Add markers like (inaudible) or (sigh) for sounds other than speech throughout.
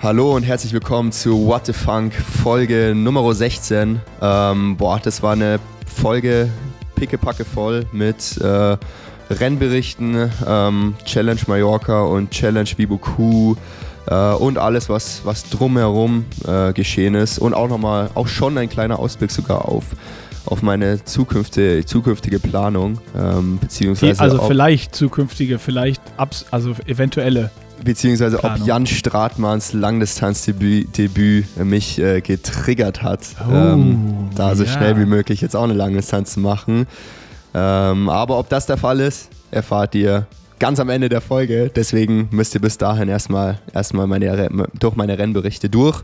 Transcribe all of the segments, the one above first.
Hallo und herzlich willkommen zu What the Funk Folge Nummer 16. Ähm, boah, das war eine Folge pickepacke voll mit äh, Rennberichten, ähm, Challenge Mallorca und Challenge Vibuku äh, und alles, was, was drumherum äh, geschehen ist. Und auch nochmal, auch schon ein kleiner Ausblick sogar auf, auf meine zukünftige, zukünftige Planung. Ähm, beziehungsweise also auch, vielleicht zukünftige, vielleicht abs also eventuelle. Beziehungsweise Planung. ob Jan Stratmanns Langdistanzdebüt Debüt mich äh, getriggert hat, Oh, ähm, da so ja. schnell wie möglich jetzt auch eine Langdistanz zu machen. Ähm, aber ob das der Fall ist, erfahrt ihr ganz am Ende der Folge. Deswegen müsst ihr bis dahin erstmal, erstmal meine, durch meine Rennberichte durch.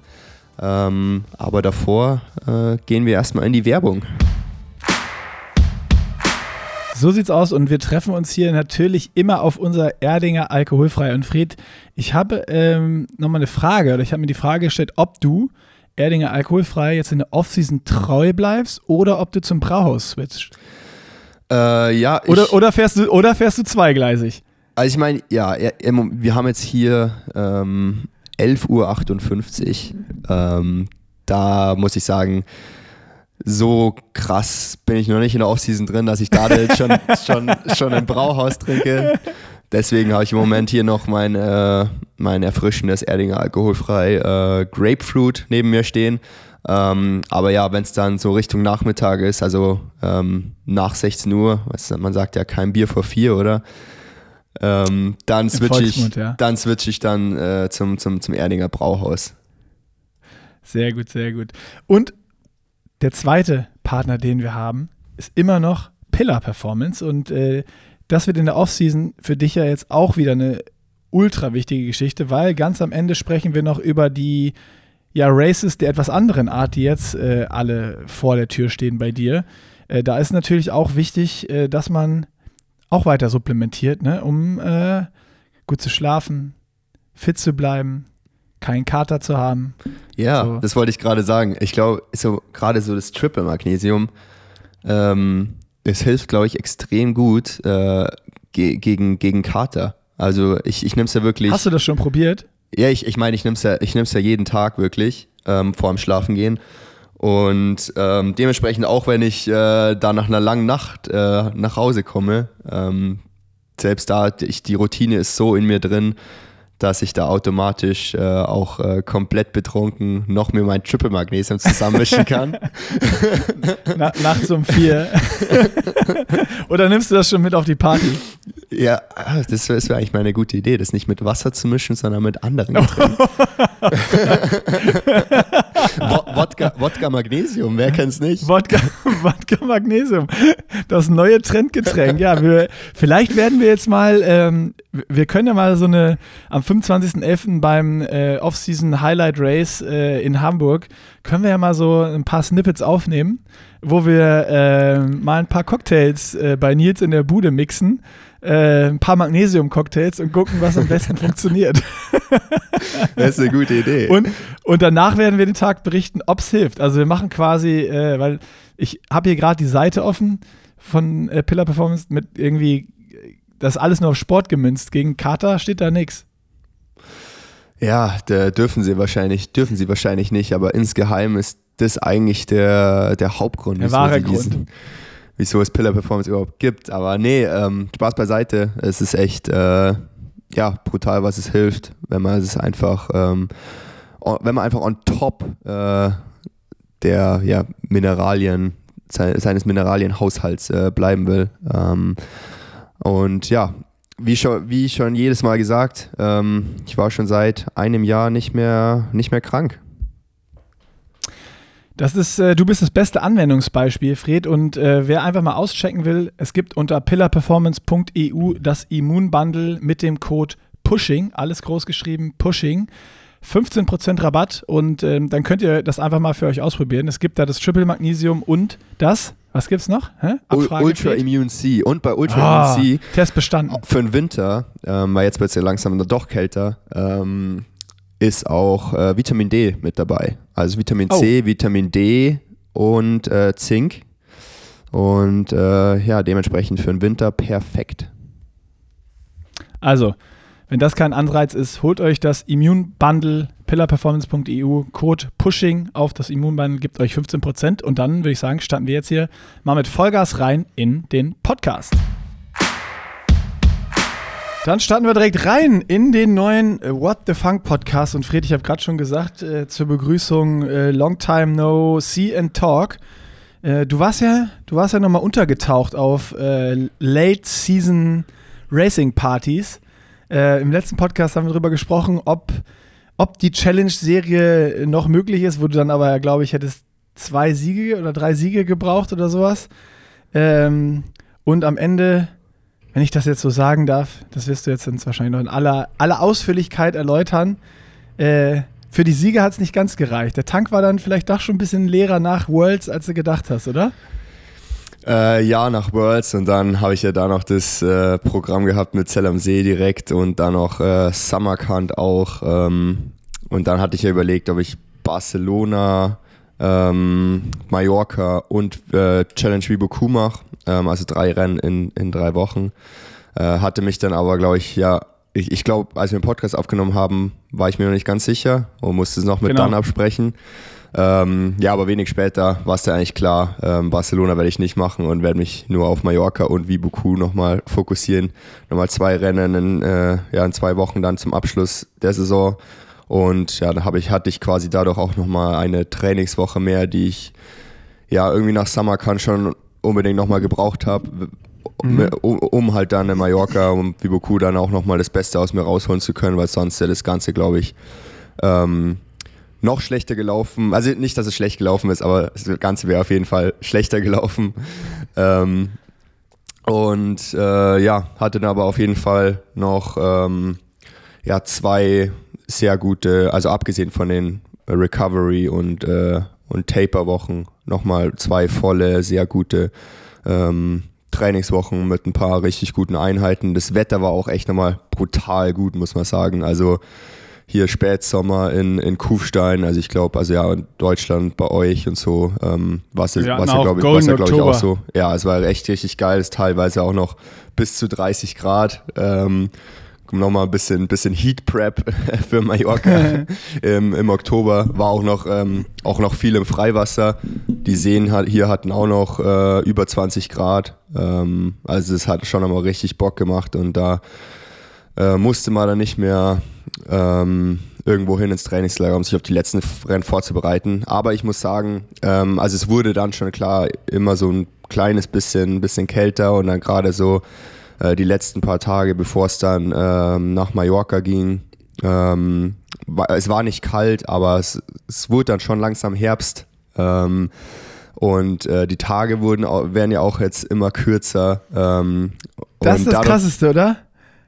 Ähm, aber davor äh, gehen wir erstmal in die Werbung. So sieht's aus und wir treffen uns hier natürlich immer auf unser Erdinger alkoholfrei. Und Fred, ich habe ähm, nochmal eine Frage oder ich habe mir die Frage gestellt, ob du Erdinger alkoholfrei jetzt in der Offseason treu bleibst oder ob du zum Brauhaus switcht. Äh, ja, ich, Oder, oder, fährst du, oder fährst du zweigleisig? Also ich meine, ja, wir haben jetzt hier ähm, 11.58 Uhr. Ähm, da muss ich sagen, so krass bin ich noch nicht in der Offseason drin, dass ich da jetzt schon, (laughs) schon, schon im Brauhaus trinke. Deswegen habe ich im Moment hier noch mein, äh, mein erfrischendes Erdinger alkoholfrei äh, Grapefruit neben mir stehen. Ähm, aber ja, wenn es dann so Richtung Nachmittag ist, also ähm, nach 16 Uhr, was, man sagt ja kein Bier vor vier, oder? Ähm, dann switche ich, ja. dann switch ich dann äh, zum, zum, zum Erdinger Brauhaus. Sehr gut, sehr gut. Und der zweite Partner, den wir haben, ist immer noch Pillar Performance. Und äh, das wird in der Offseason für dich ja jetzt auch wieder eine ultra wichtige Geschichte, weil ganz am Ende sprechen wir noch über die ja, Races der etwas anderen Art, die jetzt äh, alle vor der Tür stehen bei dir. Äh, da ist natürlich auch wichtig, äh, dass man auch weiter supplementiert, ne, um äh, gut zu schlafen, fit zu bleiben, keinen Kater zu haben. Ja, So. das wollte ich gerade sagen. Ich glaube, so, gerade so das Triple Magnesium, ähm, es hilft, glaube ich, extrem gut äh, ge gegen, gegen Kater. Also ich, ich nehme es ja wirklich. Hast du das schon probiert? Ja, ich, ich meine, ich nehme es ja, ich ja jeden Tag wirklich ähm, vor dem Schlafengehen. Und ähm, dementsprechend auch, wenn ich äh, da nach einer langen Nacht äh, nach Hause komme, ähm, selbst da, ich, die Routine ist so in mir drin, dass ich da automatisch äh, auch äh, komplett betrunken noch mir mein Triple Magnesium zusammenmischen kann. (laughs) Na, nachts um vier. (laughs) Oder nimmst du das schon mit auf die Party? ja, ah, das wäre wär eigentlich mal eine gute Idee, das nicht mit Wasser zu mischen, sondern mit anderen Getränken. (laughs) Wodka, Wodka Magnesium, wer kennt's nicht? Wodka, Wodka Magnesium. Das neue Trendgetränk. Ja, wir, vielleicht werden wir jetzt mal, ähm, wir können ja mal so eine, am 25.11. beim äh, Off-Season Highlight Race äh, in Hamburg, können wir ja mal so ein paar Snippets aufnehmen, wo wir äh, mal ein paar Cocktails äh, bei Nils in der Bude mixen. Äh, ein paar Magnesium-Cocktails und gucken, was am besten (laughs) funktioniert. (laughs) Das ist eine gute Idee. Und, und danach werden wir den Tag berichten, ob es hilft. Also wir machen quasi, äh, weil ich habe hier gerade die Seite offen von Pillar Performance mit irgendwie, das alles nur auf Sport gemünzt. Gegen Kater steht da nichts. Ja, da dürfen sie wahrscheinlich, dürfen sie wahrscheinlich nicht, aber insgeheim ist das eigentlich der, der Hauptgrund, Der wieso, wahre sie diesen, wieso es Pillar Performance überhaupt gibt. Aber nee, ähm, Spaß beiseite. Es ist echt äh, ja, brutal, was es hilft, wenn man es einfach, ähm, o- wenn man einfach on top äh, der ja, Mineralien, se- seines Mineralienhaushalts äh, bleiben will. Ähm, und ja, wie schon, wie schon jedes Mal gesagt, ähm, ich war schon seit einem Jahr nicht mehr, nicht mehr krank. Das ist, äh, du bist das beste Anwendungsbeispiel, Fred. Und äh, wer einfach mal auschecken will, es gibt unter pillarperformance.eu das Immunbundle mit dem Code PUSHING, alles groß geschrieben, PUSHING. 15% Rabatt und ähm, dann könnt ihr das einfach mal für euch ausprobieren. Es gibt da das Triple Magnesium und das, was gibt's noch? Hä? Ul- Abfrage, Ultra Fred? Immune C. Und bei Ultra Ah, Immune C Test bestanden. für den Winter, ähm, weil jetzt wird es ja langsam doch kälter, ähm, ist auch äh, Vitamin D mit dabei. Also Vitamin C, Vitamin D und äh, Zink. Und äh, ja, dementsprechend für den Winter perfekt. Also, wenn das kein Anreiz ist, holt euch das Immune Bundle pillarperformance.eu, Code Pushing auf das Immunband gibt euch 15% und dann würde ich sagen, starten wir jetzt hier mal mit Vollgas rein in den Podcast. Dann starten wir direkt rein in den neuen äh, What the Funk Podcast. Und Fred, ich habe gerade schon gesagt äh, zur Begrüßung äh, Long Time No See and Talk. Äh, du warst ja, du warst ja nochmal untergetaucht auf äh, Late Season Racing Partys. Äh, Im letzten Podcast haben wir darüber gesprochen, ob, ob die Challenge-Serie noch möglich ist, wo du dann aber, glaube ich, hättest zwei Siege oder drei Siege gebraucht oder sowas. Ähm, und am Ende wenn ich das jetzt so sagen darf, das wirst du jetzt wahrscheinlich noch in aller, aller Ausführlichkeit erläutern. Äh, für die Siege hat es nicht ganz gereicht. Der Tank war dann vielleicht doch schon ein bisschen leerer nach Worlds, als du gedacht hast, oder? Äh, ja, nach Worlds und dann habe ich ja da noch das äh, Programm gehabt mit Zell am See direkt und dann noch äh, Samarkand auch. Ähm, und dann hatte ich ja überlegt, ob ich Barcelona, ähm, Mallorca und äh, Challenge Viboku mache ähm, also drei Rennen in, in drei Wochen. Äh, hatte mich dann aber, glaube ich, ja, ich, ich glaube, als wir den Podcast aufgenommen haben, war ich mir noch nicht ganz sicher und musste es noch mit genau. Dan absprechen. Ähm, ja, aber wenig später war es dann eigentlich klar, ähm, Barcelona werde ich nicht machen und werde mich nur auf Mallorca und Vibuku nochmal fokussieren. Nochmal zwei Rennen in, äh, ja, in zwei Wochen dann zum Abschluss der Saison. Und ja, da ich, hatte ich quasi dadurch auch nochmal eine Trainingswoche mehr, die ich ja irgendwie nach Summercan schon unbedingt nochmal gebraucht habe, mhm. um, um, halt dann in Mallorca und Viboku dann auch nochmal das Beste aus mir rausholen zu können, weil sonst ja das Ganze, glaube ich, ähm, noch schlechter gelaufen. Also nicht, dass es schlecht gelaufen ist, aber das Ganze wäre auf jeden Fall schlechter gelaufen. Ähm, und äh, ja, hatte dann aber auf jeden Fall noch ähm, ja, zwei sehr gute, also abgesehen von den Recovery und äh, und Taper-Wochen nochmal zwei volle, sehr gute ähm, Trainingswochen mit ein paar richtig guten Einheiten. Das Wetter war auch echt nochmal brutal gut, muss man sagen. Also hier Spätsommer in, in Kufstein, also ich glaube, also ja, in Deutschland bei euch und so, ähm, was, was ja, glaube ich, was ja, glaub ich, auch so. Ja, es war echt richtig geil, ist teilweise auch noch bis zu 30 Grad. Ähm, nochmal ein bisschen, bisschen Heat Prep (laughs) für Mallorca (laughs) Im, im Oktober. War auch noch, ähm, auch noch viel im Freiwasser. Die Seen hat, hier hatten auch noch äh, über 20 Grad. Ähm, also es hat schon einmal richtig Bock gemacht und da äh, musste man dann nicht mehr ähm, irgendwo hin ins Trainingslager, um sich auf die letzten Rennen vorzubereiten. Aber ich muss sagen, ähm, also es wurde dann schon klar immer so ein kleines bisschen, bisschen kälter und dann gerade so äh, die letzten paar Tage, bevor es dann ähm, nach Mallorca ging. Ähm, war, es war nicht kalt, aber es, es wurde dann schon langsam Herbst. Ähm, und äh, die Tage wurden, werden ja auch jetzt immer kürzer. Ähm, das ist das Krasseste, oder?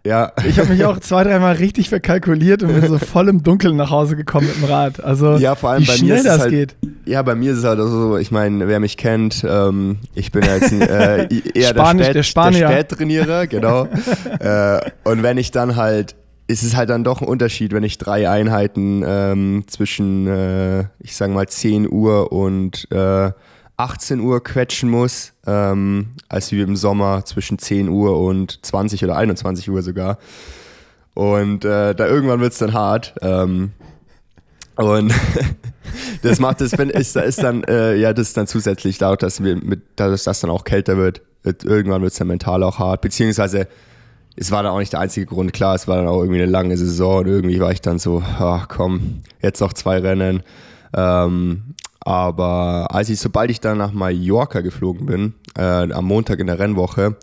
Ja. Ich habe mich auch zwei, dreimal richtig verkalkuliert und bin so voll im Dunkeln nach Hause gekommen mit dem Rad. Also ja, vor allem wie bei schnell mir das halt, geht. Ja, bei mir ist es halt so, ich meine, wer mich kennt, ähm, ich bin ja jetzt äh, eher Spanisch, der, Spät, der, der Spättrainierer, genau. (laughs) äh, und wenn ich dann halt ist es halt dann doch ein Unterschied, wenn ich drei Einheiten ähm, zwischen, äh, ich sag mal, 10 Uhr und äh, 18 Uhr quetschen muss, ähm, als wie im Sommer zwischen 10 Uhr und 20 oder 21 Uhr sogar. Und äh, da irgendwann wird es dann hart. Ähm, und (laughs) das macht das, wenn ist, ist dann, äh, ja, das ist dann zusätzlich dadurch, dass wir mit, dass dann auch kälter wird, wird irgendwann wird es dann mental auch hart. Beziehungsweise es war dann auch nicht der einzige Grund, klar, es war dann auch irgendwie eine lange Saison und irgendwie war ich dann so, ach komm, jetzt noch zwei Rennen. Ähm, aber als ich, sobald ich dann nach Mallorca geflogen bin, äh, am Montag in der Rennwoche,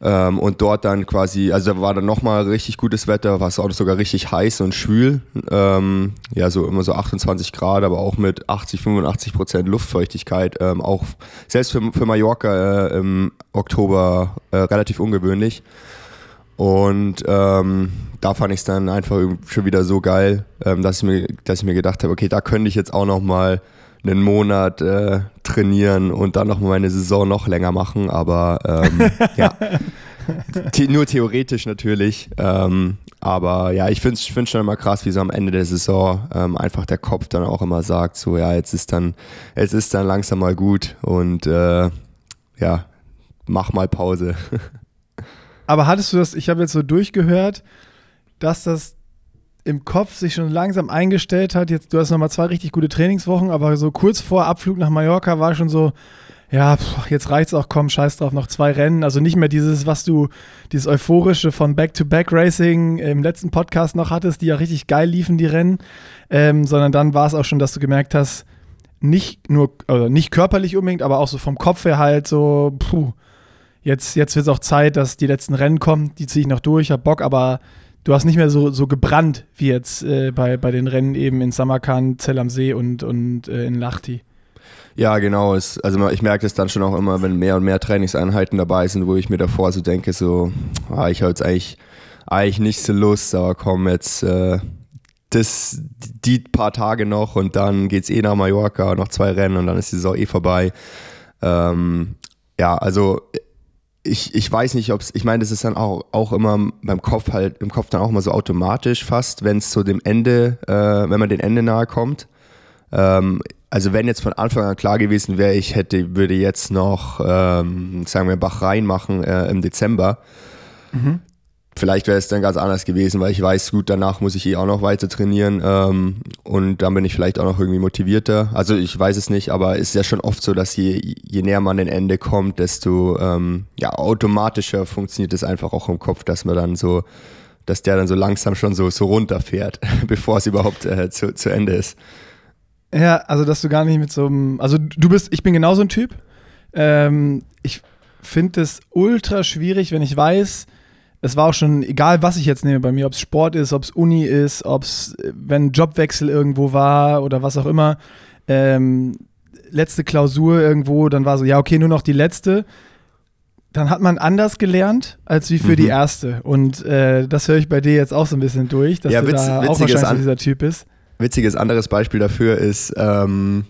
ähm, und dort dann quasi, also da war dann nochmal richtig gutes Wetter, war es auch sogar richtig heiß und schwül. Ähm, ja, so immer so 28 Grad, aber auch mit 80, 85 Prozent Luftfeuchtigkeit. Ähm, auch selbst für, für Mallorca äh, im Oktober äh, relativ ungewöhnlich. Und ähm, da fand ich es dann einfach schon wieder so geil, ähm, dass, ich mir, dass ich mir gedacht habe, okay, da könnte ich jetzt auch nochmal einen Monat äh, trainieren und dann noch meine Saison noch länger machen. Aber ähm, (laughs) ja, The nur theoretisch natürlich. Ähm, aber ja, ich finde es schon immer krass, wie so am Ende der Saison ähm, einfach der Kopf dann auch immer sagt, so ja, jetzt ist dann, jetzt ist dann langsam mal gut und äh, ja, mach mal Pause. (laughs) Aber hattest du das, ich habe jetzt so durchgehört, dass das im Kopf sich schon langsam eingestellt hat. Jetzt, du hast nochmal zwei richtig gute Trainingswochen, aber so kurz vor Abflug nach Mallorca war schon so, ja, pff, jetzt reicht's auch, komm, scheiß drauf, noch zwei Rennen. Also nicht mehr dieses, was du, dieses euphorische von Back-to-Back-Racing im letzten Podcast noch hattest, die ja richtig geil liefen, die Rennen, ähm, sondern dann war es auch schon, dass du gemerkt hast, nicht nur, also nicht körperlich unbedingt, aber auch so vom Kopf her halt so, puh, jetzt, jetzt wird es auch Zeit, dass die letzten Rennen kommen, die ziehe ich noch durch, hab Bock, aber du hast nicht mehr so, so gebrannt wie jetzt äh, bei, bei den Rennen eben in Samarkand, Zell am See und, und äh, in Lahti. Ja, genau. Es, also ich merke es dann schon auch immer, wenn mehr und mehr Trainingseinheiten dabei sind, wo ich mir davor so denke, so, ah, ich habe jetzt eigentlich, eigentlich nicht so Lust, aber komm, jetzt äh, das, die paar Tage noch und dann geht es eh nach Mallorca, noch zwei Rennen und dann ist die Saison eh vorbei. Ähm, ja, also ich, ich weiß nicht, ob es, ich meine, das ist dann auch, auch immer beim Kopf halt, im Kopf dann auch immer so automatisch fast, wenn es zu dem Ende, äh, wenn man den Ende nahe kommt. Ähm, also wenn jetzt von Anfang an klar gewesen wäre, ich hätte, würde jetzt noch, ähm, sagen wir, Bach rein machen äh, im Dezember, mhm. Vielleicht wäre es dann ganz anders gewesen, weil ich weiß, gut, danach muss ich eh auch noch weiter trainieren ähm, und dann bin ich vielleicht auch noch irgendwie motivierter. Also ich weiß es nicht, aber es ist ja schon oft so, dass je, je näher man den Ende kommt, desto ähm, ja, automatischer funktioniert es einfach auch im Kopf, dass man dann so, dass der dann so langsam schon so, so runterfährt, (laughs) bevor es überhaupt äh, zu, zu Ende ist. Ja, also dass du gar nicht mit so einem, also du bist, ich bin genauso ein Typ. Ähm, ich finde es ultra schwierig, wenn ich weiß, es war auch schon egal, was ich jetzt nehme bei mir, ob es Sport ist, ob es Uni ist, ob es, wenn Jobwechsel irgendwo war oder was auch immer. Ähm, letzte Klausur irgendwo, dann war so, ja, okay, nur noch die letzte. Dann hat man anders gelernt, als wie für mhm. die erste. Und äh, das höre ich bei dir jetzt auch so ein bisschen durch, dass ja, du witz, da auch wahrscheinlich so dieser Typ bist. Witziges anderes Beispiel dafür ist, ähm,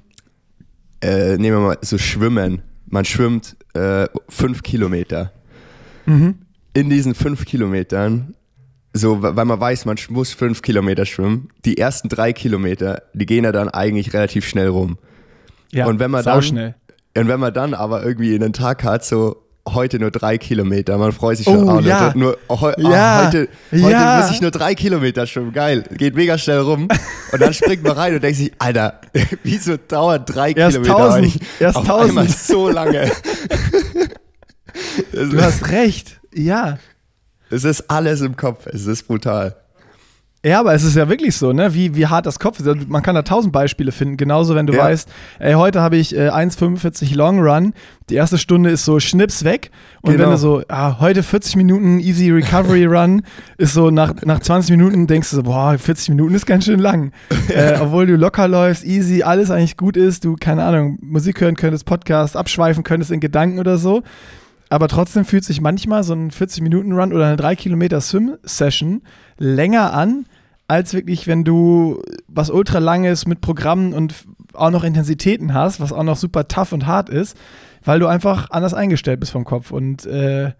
äh, nehmen wir mal so Schwimmen. Man schwimmt äh, fünf Kilometer. Mhm in diesen fünf Kilometern, so, weil man weiß, man muss fünf Kilometer schwimmen, die ersten drei Kilometer, die gehen ja dann eigentlich relativ schnell rum. Ja, und wenn man dann, schnell. Und wenn man dann aber irgendwie einen Tag hat, so heute nur drei Kilometer, man freut sich schon, oh, oh, ja. nur, oh, ja. heute, heute ja. muss ich nur drei Kilometer schwimmen, geil, geht mega schnell rum. Und dann springt man rein und denkt sich, Alter, (laughs) wieso dauert drei erst Kilometer tausend, erst auf tausend. einmal so lange? (laughs) du hast recht. Ja. Es ist alles im Kopf. Es ist brutal. Ja, aber es ist ja wirklich so, ne? Wie, wie hart das Kopf ist. Also, man kann da tausend Beispiele finden. Genauso, wenn du ja. weißt, ey, heute habe ich äh, 1,45 Long Run. Die erste Stunde ist so Schnips weg. Und genau. wenn du so, ah, heute 40 Minuten Easy Recovery (laughs) Run, ist so nach, nach 20 Minuten denkst du so, boah, 40 Minuten ist ganz schön lang. (laughs) äh, obwohl du locker läufst, easy, alles eigentlich gut ist, du, keine Ahnung, Musik hören könntest, Podcast abschweifen könntest in Gedanken oder so. Aber trotzdem fühlt sich manchmal so ein 40-Minuten-Run oder eine 3 Kilometer Swim-Session länger an, als wirklich, wenn du was ultra langes mit Programmen und auch noch Intensitäten hast, was auch noch super tough und hart ist, weil du einfach anders eingestellt bist vom Kopf. Und äh,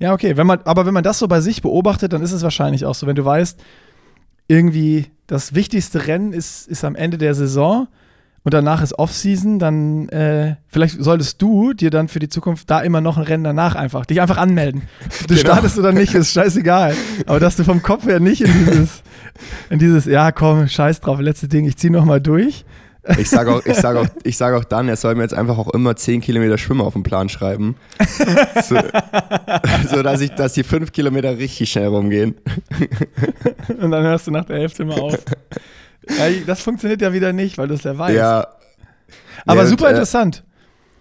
ja, okay, wenn man, aber wenn man das so bei sich beobachtet, dann ist es wahrscheinlich auch so, wenn du weißt, irgendwie das wichtigste Rennen ist, ist am Ende der Saison und danach ist Offseason, dann äh, vielleicht solltest du dir dann für die Zukunft da immer noch ein Rennen danach einfach, dich einfach anmelden. Du genau. startest oder nicht, ist scheißegal. Aber dass du vom Kopf her nicht in dieses, in dieses, ja komm, scheiß drauf, letzte Ding, ich zieh nochmal durch. Ich sage auch, ich sag auch, sag auch dann, er soll mir jetzt einfach auch immer 10 Kilometer Schwimmen auf den Plan schreiben. So, (laughs) so, dass, ich, dass die 5 Kilometer richtig schnell rumgehen. Und dann hörst du nach der Hälfte mal auf. Ja, das funktioniert ja wieder nicht, weil du es ja weißt. Ja. Aber ja, super und, äh, interessant.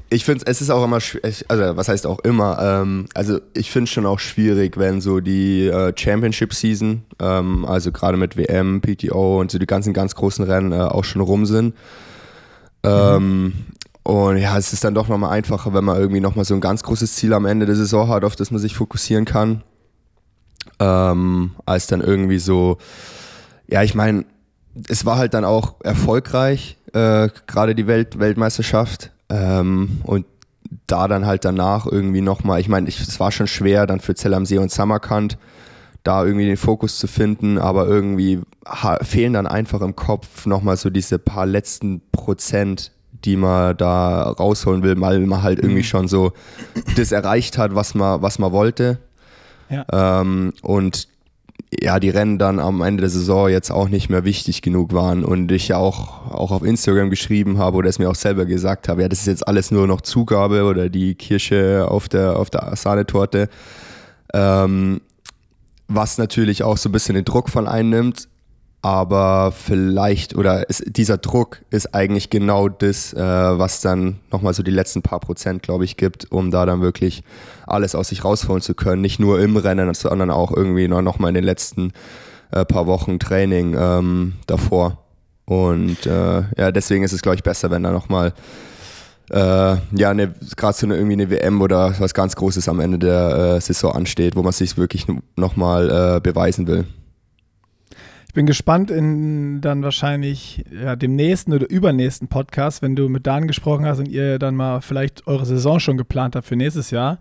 Ich finde, es ist auch immer, also was heißt auch immer, ähm, also ich finde es schon auch schwierig, wenn so die äh, Championship-Season, ähm, also gerade mit WM, PTO und so die ganzen ganz großen Rennen äh, auch schon rum sind. Ähm, mhm. Und ja, es ist dann doch nochmal einfacher, wenn man irgendwie nochmal so ein ganz großes Ziel am Ende der Saison hat, auf das man sich fokussieren kann. Ähm, als dann irgendwie so, ja, ich meine, es war halt dann auch erfolgreich, äh, gerade die Welt Weltmeisterschaft. Ähm, und da dann halt danach irgendwie nochmal, ich meine, es war schon schwer dann für Zell am See und Samarkand da irgendwie den Fokus zu finden, aber irgendwie fehlen dann einfach im Kopf nochmal so diese paar letzten Prozent, die man da rausholen will, weil man halt irgendwie mhm. schon so das erreicht hat, was man, was man wollte. Ja. Ähm, und ja, die Rennen dann am Ende der Saison jetzt auch nicht mehr wichtig genug waren und ich ja auch, auch auf Instagram geschrieben habe oder es mir auch selber gesagt habe, ja, das ist jetzt alles nur noch Zugabe oder die Kirsche auf der, auf der Sahnetorte. Ähm, was natürlich auch so ein bisschen den Druck von einnimmt, aber vielleicht, oder ist, dieser Druck ist eigentlich genau das, äh, was dann nochmal so die letzten paar Prozent, glaube ich, gibt, um da dann wirklich alles aus sich rausholen zu können. Nicht nur im Rennen, sondern auch irgendwie noch, mal in den letzten äh, paar Wochen Training ähm, davor. Und äh, ja, deswegen ist es, glaube ich, besser, wenn da nochmal äh, ja, gerade so eine, irgendwie eine WM oder was ganz Großes am Ende der äh, Saison ansteht, wo man sich wirklich nochmal äh, beweisen will. Ich bin gespannt in dann wahrscheinlich ja, dem nächsten oder übernächsten Podcast, wenn du mit Dan gesprochen hast und ihr dann mal vielleicht eure Saison schon geplant habt für nächstes Jahr,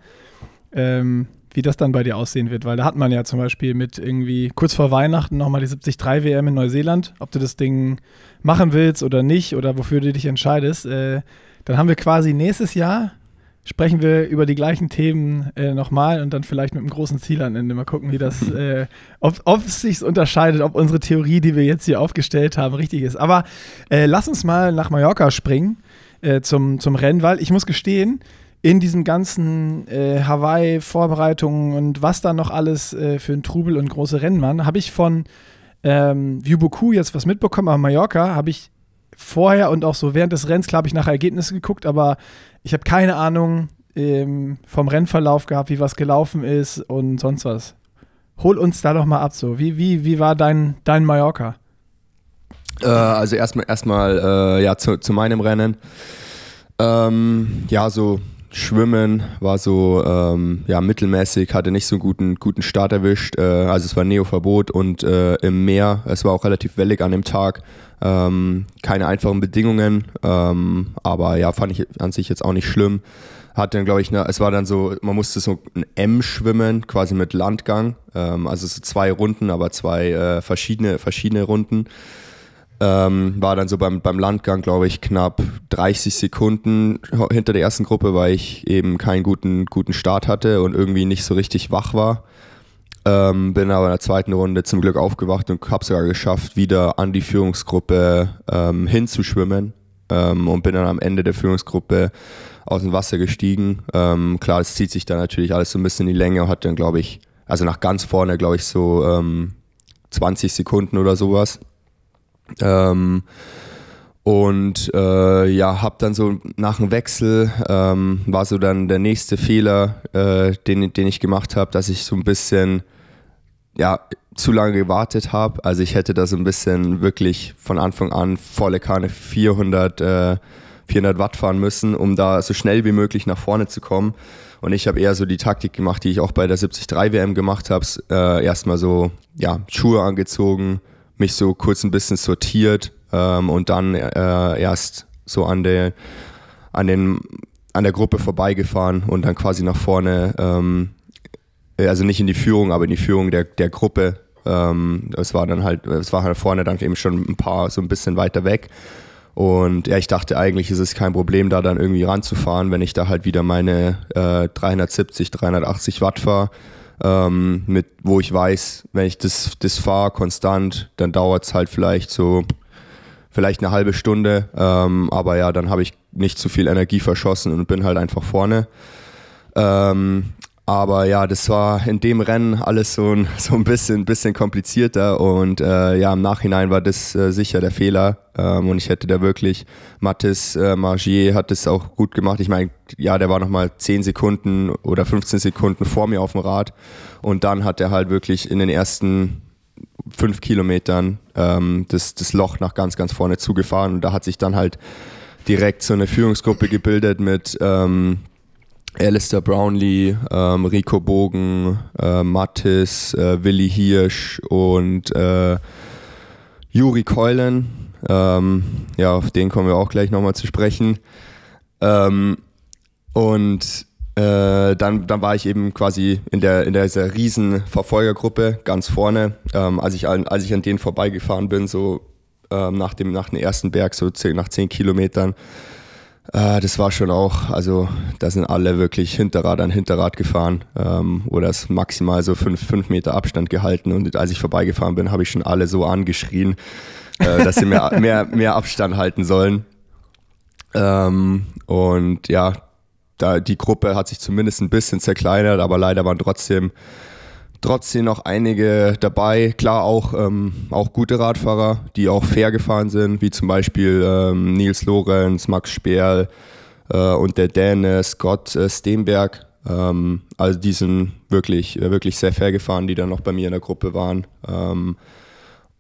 ähm, wie das dann bei dir aussehen wird. Weil da hat man ja zum Beispiel mit irgendwie kurz vor Weihnachten nochmal die 73 WM in Neuseeland, ob du das Ding machen willst oder nicht oder wofür du dich entscheidest. Äh, dann haben wir quasi nächstes Jahr sprechen wir über die gleichen Themen äh, nochmal und dann vielleicht mit einem großen Ziel am Ende. Mal gucken, wie das, (laughs) äh, ob, ob es sich unterscheidet, ob unsere Theorie, die wir jetzt hier aufgestellt haben, richtig ist. Aber äh, lass uns mal nach Mallorca springen äh, zum, zum Rennen, weil ich muss gestehen, in diesen ganzen äh, Hawaii-Vorbereitungen und was da noch alles äh, für ein Trubel und große Rennen waren, habe ich von ähm, Vuboku jetzt was mitbekommen, aber Mallorca habe ich vorher und auch so während des Rennens, klar habe ich nach Ergebnissen geguckt, aber ich habe keine Ahnung ähm, vom Rennverlauf gehabt, wie was gelaufen ist und sonst was. Hol uns da doch mal ab so. Wie, wie, wie war dein, dein Mallorca? Äh, also erstmal erstmal äh, ja, zu, zu meinem Rennen. Ähm, ja, so Schwimmen war so ähm, ja, mittelmäßig, hatte nicht so einen guten, guten Start erwischt. Äh, also es war Neoverbot und äh, im Meer, es war auch relativ wellig an dem Tag. Ähm, keine einfachen Bedingungen, ähm, aber ja, fand ich an sich jetzt auch nicht schlimm. Hat dann, glaube ich, ne, es war dann so, man musste so ein M schwimmen, quasi mit Landgang. Ähm, also so zwei Runden, aber zwei äh, verschiedene, verschiedene Runden. Ähm, war dann so beim, beim Landgang, glaube ich, knapp 30 Sekunden hinter der ersten Gruppe, weil ich eben keinen guten, guten Start hatte und irgendwie nicht so richtig wach war. Ähm, bin aber in der zweiten Runde zum Glück aufgewacht und habe sogar geschafft, wieder an die Führungsgruppe ähm, hinzuschwimmen ähm, und bin dann am Ende der Führungsgruppe aus dem Wasser gestiegen. Ähm, klar, es zieht sich dann natürlich alles so ein bisschen in die Länge und hat dann, glaube ich, also nach ganz vorne, glaube ich, so 20 ähm, Sekunden oder sowas. Ähm, und äh, ja, hab dann so nach dem Wechsel, ähm, war so dann der nächste Fehler, äh, den, den ich gemacht habe, dass ich so ein bisschen, ja, zu lange gewartet habe. Also ich hätte da so ein bisschen wirklich von Anfang an volle Kanne 400, äh, 400 Watt fahren müssen, um da so schnell wie möglich nach vorne zu kommen. Und ich habe eher so die Taktik gemacht, die ich auch bei der 73 WM gemacht habe. Äh, erstmal so, ja, Schuhe angezogen, mich so kurz ein bisschen sortiert, ähm, und dann äh, erst so an der, an, den, an der Gruppe vorbeigefahren und dann quasi nach vorne, ähm, also nicht in die Führung, aber in die Führung der, der Gruppe. Ähm, es war dann halt, es war halt vorne dann eben schon ein paar so ein bisschen weiter weg. Und ja, ich dachte eigentlich ist es kein Problem, da dann irgendwie ranzufahren, wenn ich da halt wieder meine äh, 370, 380 Watt fahre ähm, mit, wo ich weiß, wenn ich das, das fahre konstant, dann dauert es halt vielleicht so vielleicht eine halbe Stunde. Ähm, aber ja, dann habe ich nicht zu viel Energie verschossen und bin halt einfach vorne. Ähm, aber ja, das war in dem Rennen alles so ein, so ein bisschen, bisschen komplizierter und äh, ja, im Nachhinein war das äh, sicher der Fehler ähm, und ich hätte da wirklich, Mathis äh, Margier hat das auch gut gemacht. Ich meine, ja, der war nochmal 10 Sekunden oder 15 Sekunden vor mir auf dem Rad und dann hat er halt wirklich in den ersten fünf Kilometern ähm, das, das Loch nach ganz, ganz vorne zugefahren. Und da hat sich dann halt direkt so eine Führungsgruppe gebildet mit ähm, Alistair Brownlee, ähm, Rico Bogen, äh, Mattis, äh, Willi Hirsch und äh, Juri Keulen. Ähm, ja, auf den kommen wir auch gleich nochmal zu sprechen. Ähm, und äh, dann, dann war ich eben quasi in, der, in dieser riesen Verfolgergruppe ganz vorne. Ähm, als, ich an, als ich an denen vorbeigefahren bin, so ähm, nach, dem, nach dem ersten Berg, so zehn, nach zehn Kilometern, Äh, das war schon auch, also da sind alle wirklich Hinterrad an Hinterrad gefahren ähm, oder es maximal so fünf, fünf Meter Abstand gehalten und als ich vorbeigefahren bin, habe ich schon alle so angeschrien, äh, dass sie mehr, (laughs) mehr, mehr Abstand halten sollen. Ähm, und ja, da, die Gruppe hat sich zumindest ein bisschen zerkleinert, aber leider waren trotzdem trotzdem noch einige dabei. Klar auch, ähm, auch gute Radfahrer, die auch fair gefahren sind, wie zum Beispiel ähm, Nils Lorenz, Max Sperl äh, und der Däne Scott äh, Steenberg. Ähm, also die sind wirklich, äh, wirklich sehr fair gefahren, die dann noch bei mir in der Gruppe waren. Ähm,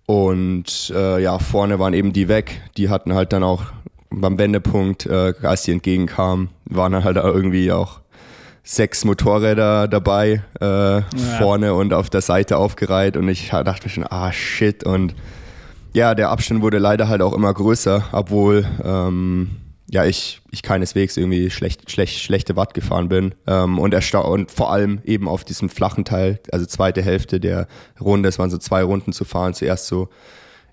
und äh, ja, vorne waren eben die weg. Die hatten halt dann auch beim Wendepunkt, äh, als die entgegenkamen, waren dann halt irgendwie auch sechs Motorräder dabei, äh, ja. vorne und auf der Seite aufgereiht und ich dachte mir schon, ah shit und ja, der Abstand wurde leider halt auch immer größer, obwohl ähm, ja ich, ich keineswegs irgendwie schlecht, schlecht, schlechte Watt gefahren bin ähm, und, und vor allem eben auf diesem flachen Teil, also zweite Hälfte der Runde, es waren so zwei Runden zu fahren, zuerst so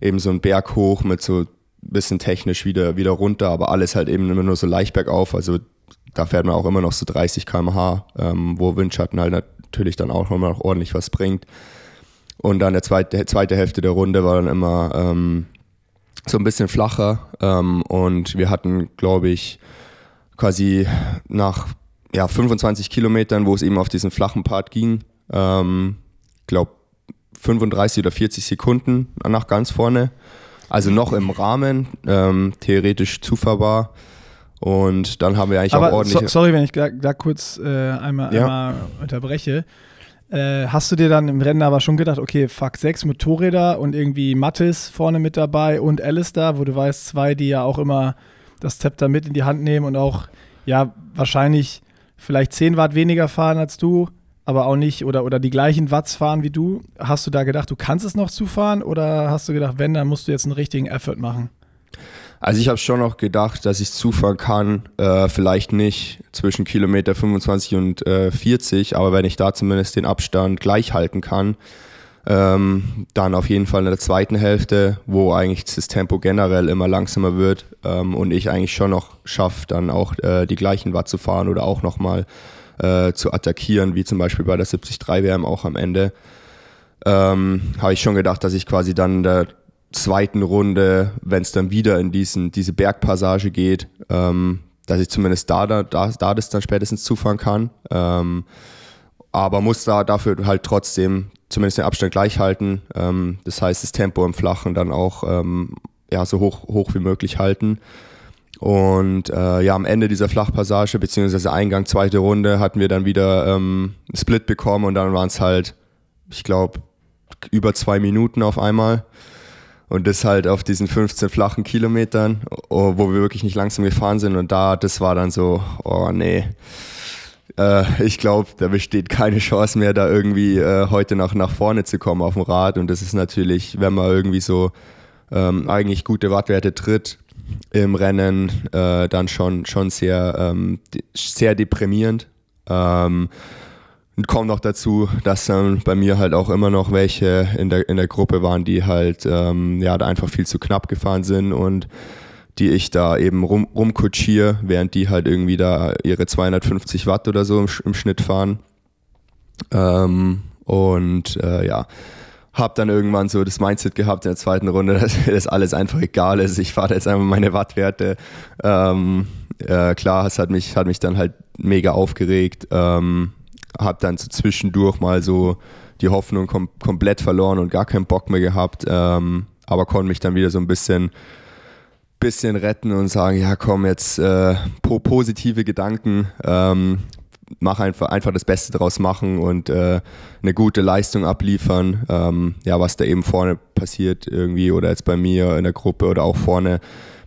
eben so ein Berg hoch mit so bisschen technisch wieder, wieder runter, aber alles halt eben immer nur so leicht bergauf, also da fährt man auch immer noch so 30 km/h, ähm, wo Windschatten halt natürlich dann auch immer noch ordentlich was bringt. Und dann der zweite, zweite Hälfte der Runde war dann immer ähm, so ein bisschen flacher ähm, und wir hatten, glaube ich, quasi nach ja, 25 Kilometern, wo es eben auf diesen flachen Part ging, ähm, glaube 35 oder 40 Sekunden nach ganz vorne. Also noch im Rahmen, ähm, theoretisch zufahrbar. Und dann haben wir eigentlich Aber auch ordentlich. So, sorry, wenn ich da, da kurz äh, einmal, ja. einmal unterbreche. Äh, hast du dir dann im Rennen aber schon gedacht, okay, fuck, sechs Motorräder und irgendwie Mattis vorne mit dabei und Alistair, wo du weißt, zwei, die ja auch immer das Zepter mit in die Hand nehmen und auch, ja, wahrscheinlich vielleicht 10 Watt weniger fahren als du, aber auch nicht oder, oder die gleichen Watts fahren wie du. Hast du da gedacht, du kannst es noch zufahren oder hast du gedacht, wenn, dann musst du jetzt einen richtigen Effort machen? Also ich habe schon noch gedacht, dass ich zufahren kann, äh, vielleicht nicht zwischen Kilometer 25 und äh, 40, aber wenn ich da zumindest den Abstand gleich halten kann, ähm, dann auf jeden Fall in der zweiten Hälfte, wo eigentlich das Tempo generell immer langsamer wird ähm, und ich eigentlich schon noch schaffe, dann auch äh, die gleichen Watt zu fahren oder auch nochmal äh, zu attackieren, wie zum Beispiel bei der 73 WM auch am Ende. Ähm, habe ich schon gedacht, dass ich quasi dann in der zweiten Runde, wenn es dann wieder in diesen, diese Bergpassage geht, ähm, dass ich zumindest da, da, da das dann spätestens zufahren kann. Ähm, aber muss da dafür halt trotzdem zumindest den Abstand gleich halten. Ähm, das heißt, das Tempo im Flachen dann auch ähm, ja, so hoch, hoch wie möglich halten. Und äh, ja, am Ende dieser Flachpassage, beziehungsweise Eingang, zweite Runde, hatten wir dann wieder ähm, Split bekommen und dann waren es halt, ich glaube, über zwei Minuten auf einmal. Und das halt auf diesen 15 flachen Kilometern, oh, wo wir wirklich nicht langsam gefahren sind. Und da, das war dann so, oh nee. Äh, ich glaube, da besteht keine Chance mehr, da irgendwie äh, heute noch nach vorne zu kommen auf dem Rad. Und das ist natürlich, wenn man irgendwie so ähm, eigentlich gute Wattwerte tritt im Rennen, äh, dann schon, schon sehr, ähm, sehr deprimierend. Ähm, und kommt noch dazu, dass dann bei mir halt auch immer noch welche in der, in der Gruppe waren, die halt ähm, ja, da einfach viel zu knapp gefahren sind und die ich da eben rum, rumkutschiere, während die halt irgendwie da ihre 250 Watt oder so im, im Schnitt fahren. Ähm, und äh, ja, habe dann irgendwann so das Mindset gehabt in der zweiten Runde, (laughs) dass mir das alles einfach egal ist. Ich fahre jetzt einfach meine Wattwerte. Ähm, äh, klar, es hat mich, hat mich dann halt mega aufgeregt. Ähm, habe dann so zwischendurch mal so die Hoffnung kom komplett verloren und gar keinen Bock mehr gehabt, ähm, aber konnte mich dann wieder so ein bisschen, bisschen retten und sagen, ja komm, jetzt äh, po positive Gedanken, ähm, mach einfach, einfach das Beste draus machen und äh, eine gute Leistung abliefern. Ähm, ja, was da eben vorne passiert irgendwie oder jetzt bei mir in der Gruppe oder auch vorne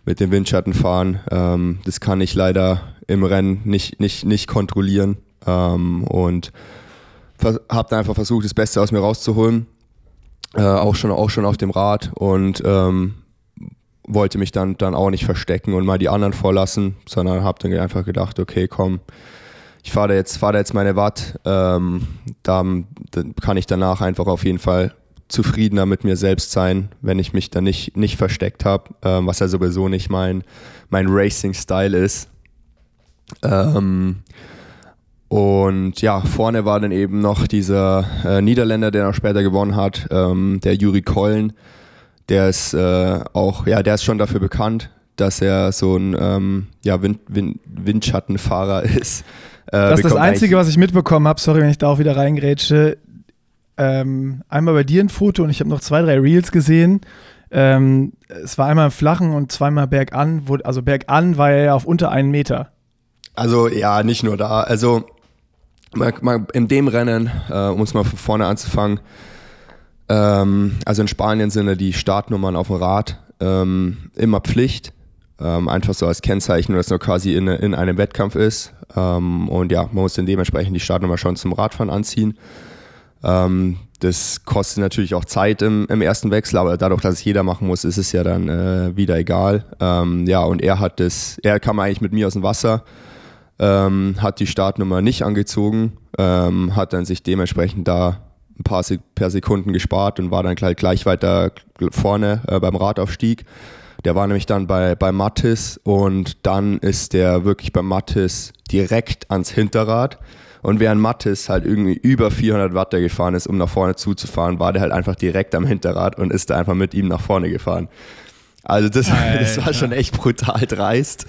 mit dem Windschatten fahren, ähm, das kann ich leider im Rennen nicht, nicht, nicht kontrollieren. Ähm, und habe einfach versucht, das Beste aus mir rauszuholen. Äh, auch, schon, auch schon auf dem Rad und ähm, wollte mich dann, dann auch nicht verstecken und mal die anderen vorlassen, sondern habe dann einfach gedacht, okay, komm, ich fahre jetzt, fahr jetzt meine Watt, ähm, da, dann kann ich danach einfach auf jeden Fall zufriedener mit mir selbst sein, wenn ich mich dann nicht, nicht versteckt habe, ähm, was ja sowieso nicht mein, mein Racing-Style ist. Ähm, und ja, vorne war dann eben noch dieser äh, Niederländer, der noch später gewonnen hat, ähm, der Juri Kollen. Der ist äh, auch, ja, der ist schon dafür bekannt, dass er so ein ähm, ja, Wind, Wind, Windschattenfahrer (laughs) ist. Äh, das ist das Einzige, was ich mitbekommen habe. Sorry, wenn ich da auch wieder reingrätsche. Ähm, einmal bei dir ein Foto und ich habe noch zwei, drei Reels gesehen. Ähm, es war einmal im Flachen und zweimal bergan. Wo, also bergan war er ja auf unter einen Meter. Also ja, nicht nur da. Also mal, mal in dem Rennen, äh, um es mal von vorne anzufangen, ähm, also in Spanien sind ja die Startnummern auf dem Rad ähm, immer Pflicht. Ähm, einfach so als Kennzeichen, dass es nur quasi in, in einem Wettkampf ist. Ähm, und ja, man muss dann dementsprechend die Startnummer schon zum Radfahren anziehen. Ähm, das kostet natürlich auch Zeit im, im, ersten Wechsel, aber dadurch, dass es jeder machen muss, ist es ja dann äh, wieder egal. Ähm, ja, und er hat das, er kam eigentlich mit mir aus dem Wasser, ähm, hat die Startnummer nicht angezogen, ähm, hat dann sich dementsprechend da ein paar per Sekunden gespart und war dann gleich, gleich weiter vorne äh, beim Radaufstieg. Der war nämlich dann bei, bei Mattis und dann ist der wirklich bei Mattis direkt ans Hinterrad. Und während Mattis halt irgendwie über 400 Watt gefahren ist, um nach vorne zuzufahren, war der halt einfach direkt am Hinterrad und ist da einfach mit ihm nach vorne gefahren. Also das, (laughs) das war schon echt brutal dreist.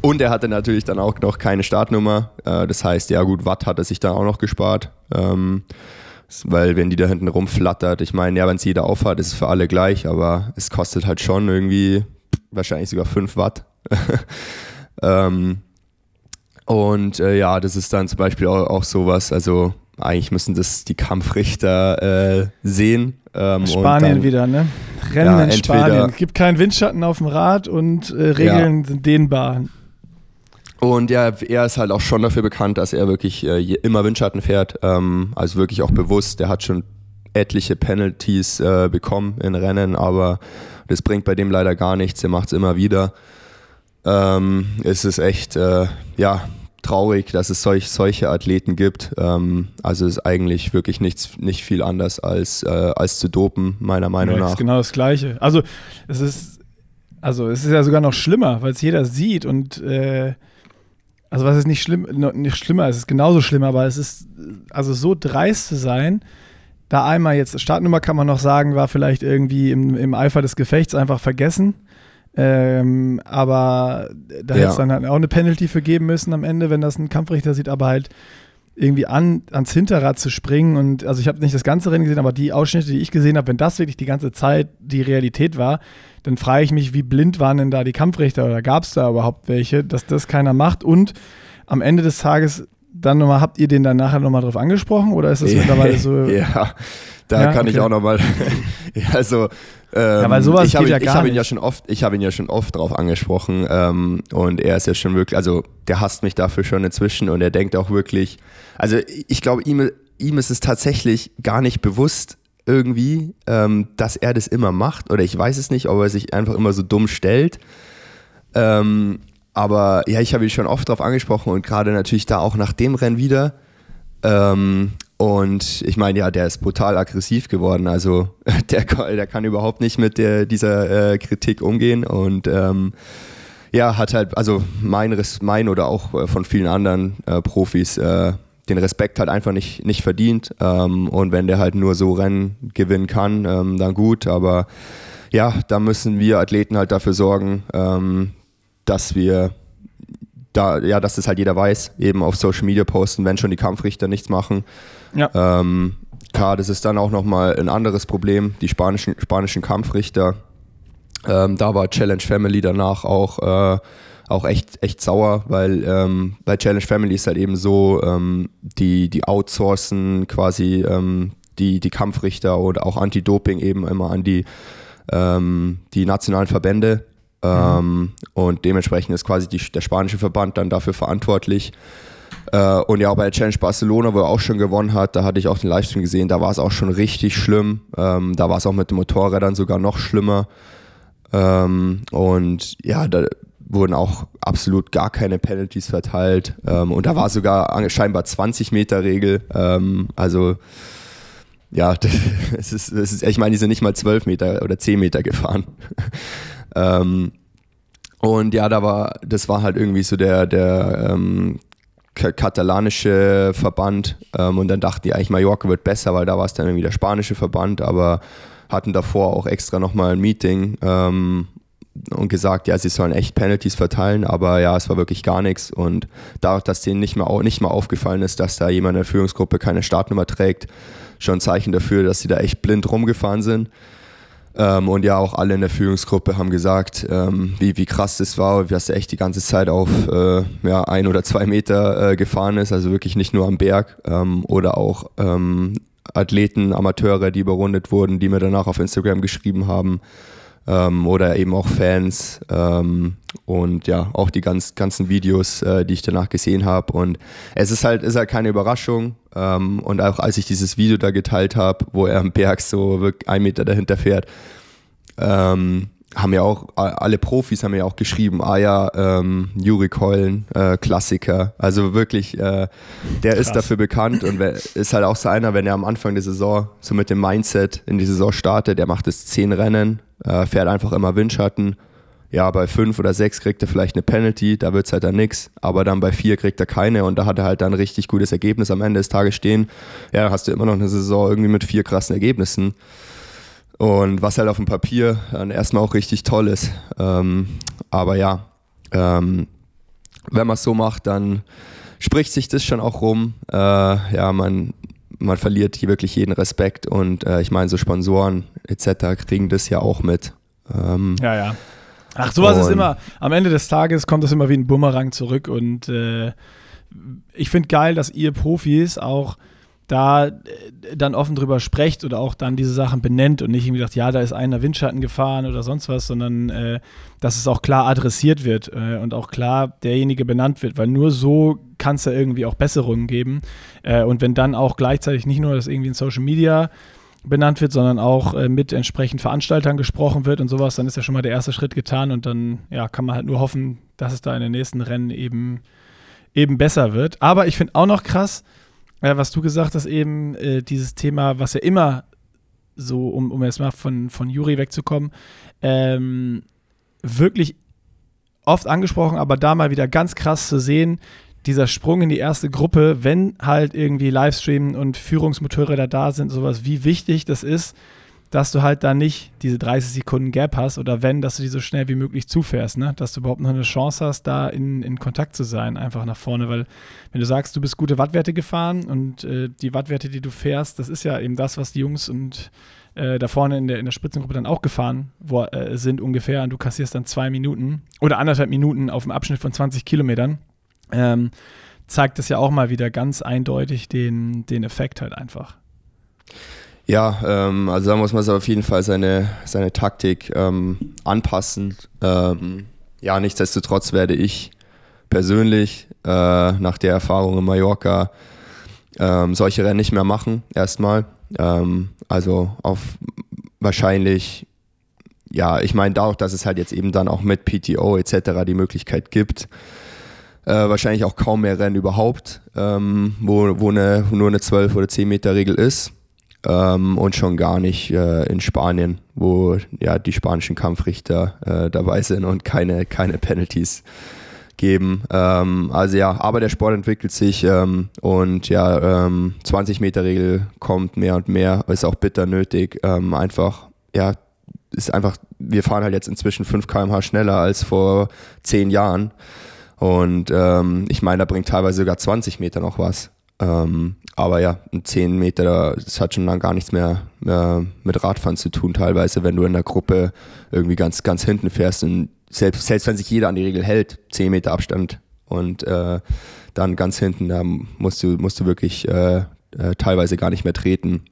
Und er hatte natürlich dann auch noch keine Startnummer. Äh, das heißt, ja gut, Watt hat er sich dann auch noch gespart. Weil wenn die da hinten rumflattert, ich meine, ja, wenn es jeder aufhat, ist es für alle gleich, aber es kostet halt schon irgendwie wahrscheinlich sogar 5 Watt. (laughs) ähm, und äh, ja, das ist dann zum Beispiel auch, auch sowas, also eigentlich müssen das die Kampfrichter äh, sehen. Ähm, Spanien dann, wieder, ne? Rennen ja, in Spanien. Gibt keinen Windschatten auf dem Rad und äh, Regeln ja. sind dehnbar. Und ja, er ist halt auch schon dafür bekannt, dass er wirklich äh, immer Windschatten fährt. Ähm, also wirklich auch bewusst. Der hat schon etliche Penalties äh, bekommen in Rennen, aber das bringt bei dem leider gar nichts. Er macht es immer wieder. Ähm, es ist echt, äh, ja, traurig, dass es solch, solche Athleten gibt. Ähm, also es ist eigentlich wirklich nichts, nicht viel anders als, äh, als zu dopen, meiner Meinung ja, nach. ist genau das Gleiche. Also es ist, also es ist ja sogar noch schlimmer, weil es jeder sieht und äh, also was ist nicht schlimm, nicht schlimmer, es ist genauso schlimm, aber es ist also so dreist zu sein, da einmal jetzt, Startnummer kann man noch sagen, war vielleicht irgendwie im, im Eifer des Gefechts einfach vergessen. Ähm, aber da ja. hätte es dann halt auch eine Penalty für geben müssen am Ende, wenn das ein Kampfrichter sieht, aber halt irgendwie an, ans Hinterrad zu springen und also ich habe nicht das ganze Rennen gesehen, aber die Ausschnitte, die ich gesehen habe, wenn das wirklich die ganze Zeit die Realität war, dann frage ich mich, wie blind waren denn da die Kampfrichter oder gab es da überhaupt welche, dass das keiner macht und am Ende des Tages dann nochmal, habt ihr den dann nachher nochmal drauf angesprochen oder ist das (laughs) mittlerweile so? ja, da ja, kann okay. ich auch nochmal, (laughs) also ähm, ja, weil sowas ich habe ja ich hab ihn ja schon oft, ich habe ihn ja schon oft drauf angesprochen ähm, und er ist ja schon wirklich, also der hasst mich dafür schon inzwischen und er denkt auch wirklich, also ich glaube ihm, ihm ist es tatsächlich gar nicht bewusst irgendwie, ähm, dass er das immer macht oder ich weiß es nicht, ob er sich einfach immer so dumm stellt. Ähm, aber ja, ich habe ihn schon oft drauf angesprochen und gerade natürlich da auch nach dem Rennen wieder. Ähm, und ich meine, ja, der ist brutal aggressiv geworden. Also (laughs) der, der kann überhaupt nicht mit der, dieser äh, Kritik umgehen. Und ähm, ja, hat halt, also mein, mein oder auch äh, von vielen anderen äh, Profis äh, den Respekt halt einfach nicht, nicht verdient. Ähm, und wenn der halt nur so Rennen gewinnen kann, ähm, dann gut. Aber ja, da müssen wir Athleten halt dafür sorgen, ähm, dass wir da, ja, dass das halt jeder weiß, eben auf Social Media posten, wenn schon die Kampfrichter nichts machen. Ja. Ähm, klar, das ist dann auch nochmal ein anderes Problem, die spanischen, spanischen Kampfrichter. Ähm, da war Challenge Family danach auch, äh, auch echt, echt sauer, weil ähm, bei Challenge Family ist halt eben so, ähm, die, die outsourcen quasi ähm, die, die Kampfrichter oder auch Anti-Doping eben immer an die, ähm, die nationalen Verbände. Mhm. Und dementsprechend ist quasi die, der spanische Verband dann dafür verantwortlich, äh, und ja, bei der Challenge Barcelona, wo er auch schon gewonnen hat, da hatte ich auch den Livestream gesehen, da war es auch schon richtig schlimm. Ähm, da war es auch mit den Motorrädern sogar noch schlimmer. Ähm, und ja, da wurden auch absolut gar keine Penalties verteilt. Ähm, und da war sogar scheinbar 20 Meter Regel. Ähm, also ja, (laughs) es ist, es ist, ich meine, die sind nicht mal 12 Meter oder 10 Meter gefahren. (laughs) ähm, Und ja, da war, das war halt irgendwie so der, der ähm, katalanische Verband. Ähm, und dann dachten die eigentlich, Mallorca wird besser, weil da war es dann irgendwie der spanische Verband, aber hatten davor auch extra nochmal ein Meeting ähm, und gesagt, ja, sie sollen echt Penalties verteilen, aber ja, es war wirklich gar nichts. Und dadurch, dass denen nicht mal, nicht mal aufgefallen ist, dass da jemand in der Führungsgruppe keine Startnummer trägt, schon ein Zeichen dafür, dass sie da echt blind rumgefahren sind. Ähm, und ja, auch alle in der Führungsgruppe haben gesagt, ähm, wie, wie krass das war, dass er echt die ganze Zeit auf äh, ja, ein oder zwei Meter äh, gefahren ist, also wirklich nicht nur am Berg ähm, oder auch ähm, Athleten, Amateure, die überrundet wurden, die mir danach auf Instagram geschrieben haben ähm, oder eben auch Fans ähm, und ja, auch die ganz, ganzen Videos, äh, die ich danach gesehen habe. Und es ist halt, ist halt keine Überraschung. Ähm, und auch als ich dieses Video da geteilt habe, wo er am Berg so einen Meter dahinter fährt, ähm, haben ja auch, alle Profis haben ja auch geschrieben, ah ja, ähm, Juri Keulen, äh, Klassiker. Also wirklich, äh, der Krass. ist dafür bekannt und ist halt auch so einer, wenn er am Anfang der Saison so mit dem Mindset in die Saison startet, der macht es zehn Rennen, äh, fährt einfach immer Windschatten. Ja, bei fünf oder sechs kriegt er vielleicht eine Penalty, da wird es halt dann nichts. Aber dann bei vier kriegt er keine und da hat er halt dann ein richtig gutes Ergebnis am Ende des Tages stehen. Ja, dann hast du immer noch eine Saison irgendwie mit vier krassen Ergebnissen. Und was halt auf dem Papier dann erstmal auch richtig toll ist. Ähm, aber ja, ähm, wenn man es so macht, dann spricht sich das schon auch rum. Äh, ja, man, man verliert hier wirklich jeden Respekt und äh, ich meine, so Sponsoren etc. kriegen das ja auch mit. Ähm, ja, ja. Ach, sowas ist immer, am Ende des Tages kommt das immer wie ein Bumerang zurück und äh, ich finde geil, dass ihr Profis auch da äh, dann offen drüber sprecht oder auch dann diese Sachen benennt und nicht irgendwie sagt, ja, da ist einer Windschatten gefahren oder sonst was, sondern äh, dass es auch klar adressiert wird äh, und auch klar derjenige benannt wird, weil nur so kann es ja irgendwie auch Besserungen geben. Äh, und wenn dann auch gleichzeitig nicht nur das irgendwie in Social Media benannt wird, sondern auch äh, mit entsprechend Veranstaltern gesprochen wird und sowas, dann ist ja schon mal der erste Schritt getan und dann ja, kann man halt nur hoffen, dass es da in den nächsten Rennen eben, eben besser wird. Aber ich finde auch noch krass, ja, was du gesagt hast, eben äh, dieses Thema, was ja immer so, um, um jetzt mal von, von Juri wegzukommen, ähm, wirklich oft angesprochen, aber da mal wieder ganz krass zu sehen, dieser Sprung in die erste Gruppe, wenn halt irgendwie Livestream und Führungsmotorräder da sind, sowas, wie wichtig das ist, dass du halt da nicht diese 30 Sekunden Gap hast oder wenn, dass du die so schnell wie möglich zufährst, ne? dass du überhaupt noch eine Chance hast, da in, in Kontakt zu sein, einfach nach vorne, weil wenn du sagst, du bist gute Wattwerte gefahren und äh, die Wattwerte, die du fährst, das ist ja eben das, was die Jungs und äh, da vorne in der, in der Spitzengruppe dann auch gefahren wo, äh, sind ungefähr und du kassierst dann zwei Minuten oder anderthalb Minuten auf einem Abschnitt von 20 Kilometern, ähm, zeigt das ja auch mal wieder ganz eindeutig den, den Effekt halt einfach. Ja, ähm, also da muss man auf jeden Fall seine, seine Taktik ähm, anpassen. Ähm, ja, nichtsdestotrotz werde ich persönlich äh, nach der Erfahrung in Mallorca ähm, solche Rennen nicht mehr machen, erstmal. Ähm, also auf wahrscheinlich, ja, ich meine dadurch, dass es halt jetzt eben dann auch mit PTO etc. die Möglichkeit gibt, äh, wahrscheinlich auch kaum mehr Rennen überhaupt, ähm, wo, wo, eine, nur eine 12 oder 10 Meter Regel ist ähm, und schon gar nicht äh, in Spanien, wo ja die spanischen Kampfrichter äh, dabei sind und keine, keine Penalties geben. Ähm, also ja, aber der Sport entwickelt sich ähm, und ja, ähm, 20 Meter Regel kommt mehr und mehr, ist auch bitter nötig. Ähm, einfach, ja, ist einfach, wir fahren halt jetzt inzwischen 5 km/h schneller als vor 10 Jahren. Und ähm, ich meine, da bringt teilweise sogar 20 Meter noch was. Ähm, aber ja, 10 Meter, das hat schon lange gar nichts mehr, mehr, mit Radfahren zu tun, teilweise, wenn du in der Gruppe irgendwie ganz, ganz hinten fährst. Und selbst, selbst wenn sich jeder an die Regel hält, 10 Meter Abstand und äh, dann ganz hinten, da musst du, musst du wirklich äh, äh, teilweise gar nicht mehr treten.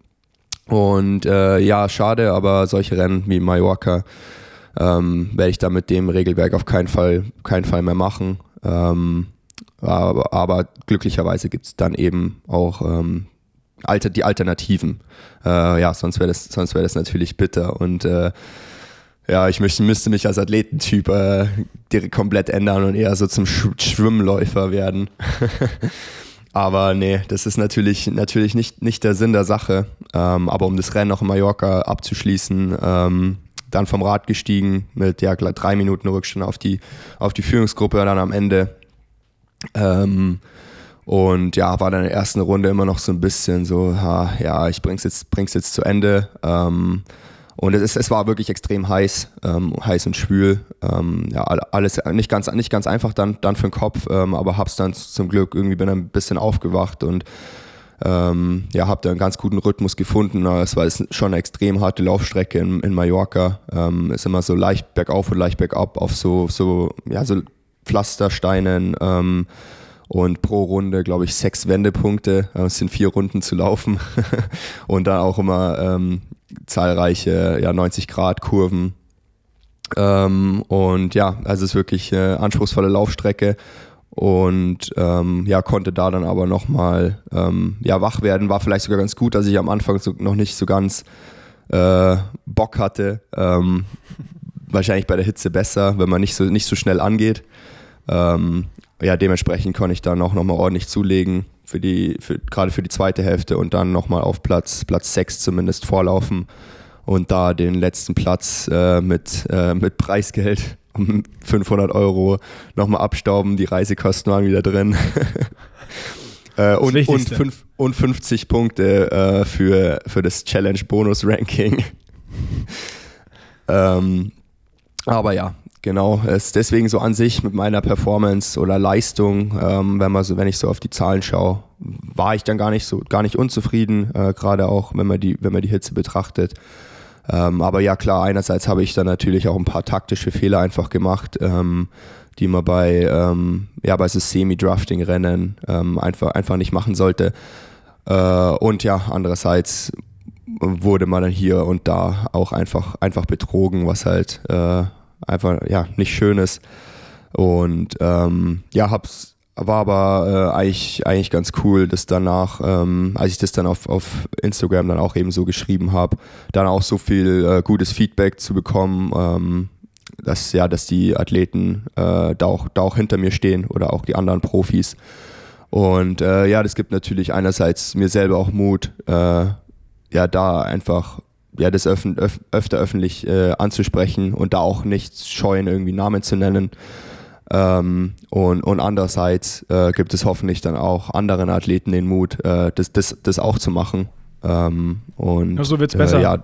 Und äh, ja, schade, aber solche Rennen wie Mallorca ähm, werde ich da mit dem Regelwerk auf keinen Fall, keinen Fall mehr machen. Ähm, aber, aber glücklicherweise gibt es dann eben auch ähm, alter, die Alternativen. Äh, ja, sonst wäre das, wär das natürlich bitter. Und äh, ja, ich möchte, müsste mich als Athletentyp äh, komplett ändern und eher so zum Sch Schwimmläufer werden. (laughs) aber nee, das ist natürlich, natürlich nicht, nicht der Sinn der Sache. Ähm, aber um das Rennen noch in Mallorca abzuschließen, ähm, dann vom Rad gestiegen mit ja, drei Minuten Rückstand auf die, auf die Führungsgruppe dann am Ende. Ähm, und ja, war dann in der ersten Runde immer noch so ein bisschen so, ha, ja, ich bring's jetzt, bring's jetzt zu Ende. Ähm, und es, es war wirklich extrem heiß, ähm, heiß und schwül. Ähm, ja, alles nicht ganz, nicht ganz einfach dann, dann für den Kopf, ähm, aber hab's dann zum Glück irgendwie bin ein bisschen aufgewacht und ähm, ja, habe da einen ganz guten Rhythmus gefunden. Es war schon eine extrem harte Laufstrecke in, in Mallorca. Ähm, ist immer so leicht bergauf und leicht bergab auf so, so, ja, so Pflastersteinen. Ähm, und pro Runde, glaube ich, sechs Wendepunkte. Äh, es sind vier Runden zu laufen. (laughs) und dann auch immer ähm, zahlreiche ja, 90-Grad-Kurven. Ähm, und ja, also es ist wirklich eine anspruchsvolle Laufstrecke und ähm, ja, konnte da dann aber nochmal ähm, ja, wach werden. War vielleicht sogar ganz gut, dass ich am Anfang so, noch nicht so ganz äh, Bock hatte. Ähm, wahrscheinlich bei der Hitze besser, wenn man nicht so, nicht so schnell angeht. Ähm, ja, dementsprechend konnte ich dann auch nochmal ordentlich zulegen, für die, für, gerade für die zweite Hälfte und dann nochmal auf Platz, Platz 6 zumindest vorlaufen und da den letzten Platz äh, mit, äh, mit Preisgeld um 500 Euro nochmal abstauben, die Reisekosten waren wieder drin. (laughs) äh, und, und, fünf, und 50 Punkte äh, für, für das Challenge Bonus Ranking. (laughs) ähm, aber ja, genau, ist deswegen so an sich mit meiner Performance oder Leistung, ähm, wenn man so, wenn ich so auf die Zahlen schaue, war ich dann gar nicht so, gar nicht unzufrieden, äh, gerade auch wenn man die, wenn man die Hitze betrachtet. Ähm, aber ja, klar, einerseits habe ich dann natürlich auch ein paar taktische Fehler einfach gemacht, ähm, die man bei, ähm, ja, bei so Semi-Drafting-Rennen ähm, einfach, einfach nicht machen sollte. Äh, und ja, andererseits wurde man dann hier und da auch einfach, einfach betrogen, was halt äh, einfach ja, nicht schön ist. Und ähm, ja, hab's war aber äh, eigentlich, eigentlich ganz cool, dass danach, ähm, als ich das dann auf, auf Instagram dann auch eben so geschrieben habe, dann auch so viel äh, gutes Feedback zu bekommen, ähm, dass ja, dass die Athleten äh, da, auch, da auch hinter mir stehen oder auch die anderen Profis. Und äh, ja, das gibt natürlich einerseits mir selber auch Mut, äh, ja, da einfach ja, das öf öf öfter öffentlich äh, anzusprechen und da auch nicht scheuen, irgendwie Namen zu nennen. Ähm, und, und andererseits äh, gibt es hoffentlich dann auch anderen Athleten den Mut, äh, das, das, das auch zu machen. Ähm, und, ja, so wird es besser. Äh, ja,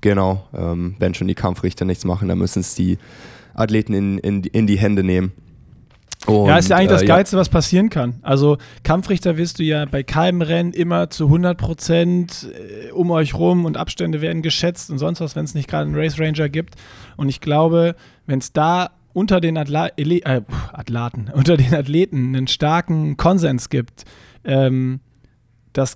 genau. Ähm, wenn schon die Kampfrichter nichts machen, dann müssen es die Athleten in, in, in die Hände nehmen. Und, ja, ist ja eigentlich das äh, Geilste, ja. was passieren kann. Also Kampfrichter wirst du ja bei keinem Rennen immer zu 100 Prozent äh, um euch rum und Abstände werden geschätzt und sonst was, wenn es nicht gerade einen Race Ranger gibt. Und ich glaube, wenn es da unter den Atla äh, Athlaten, (laughs) unter den Athleten einen starken Konsens gibt, ähm, dass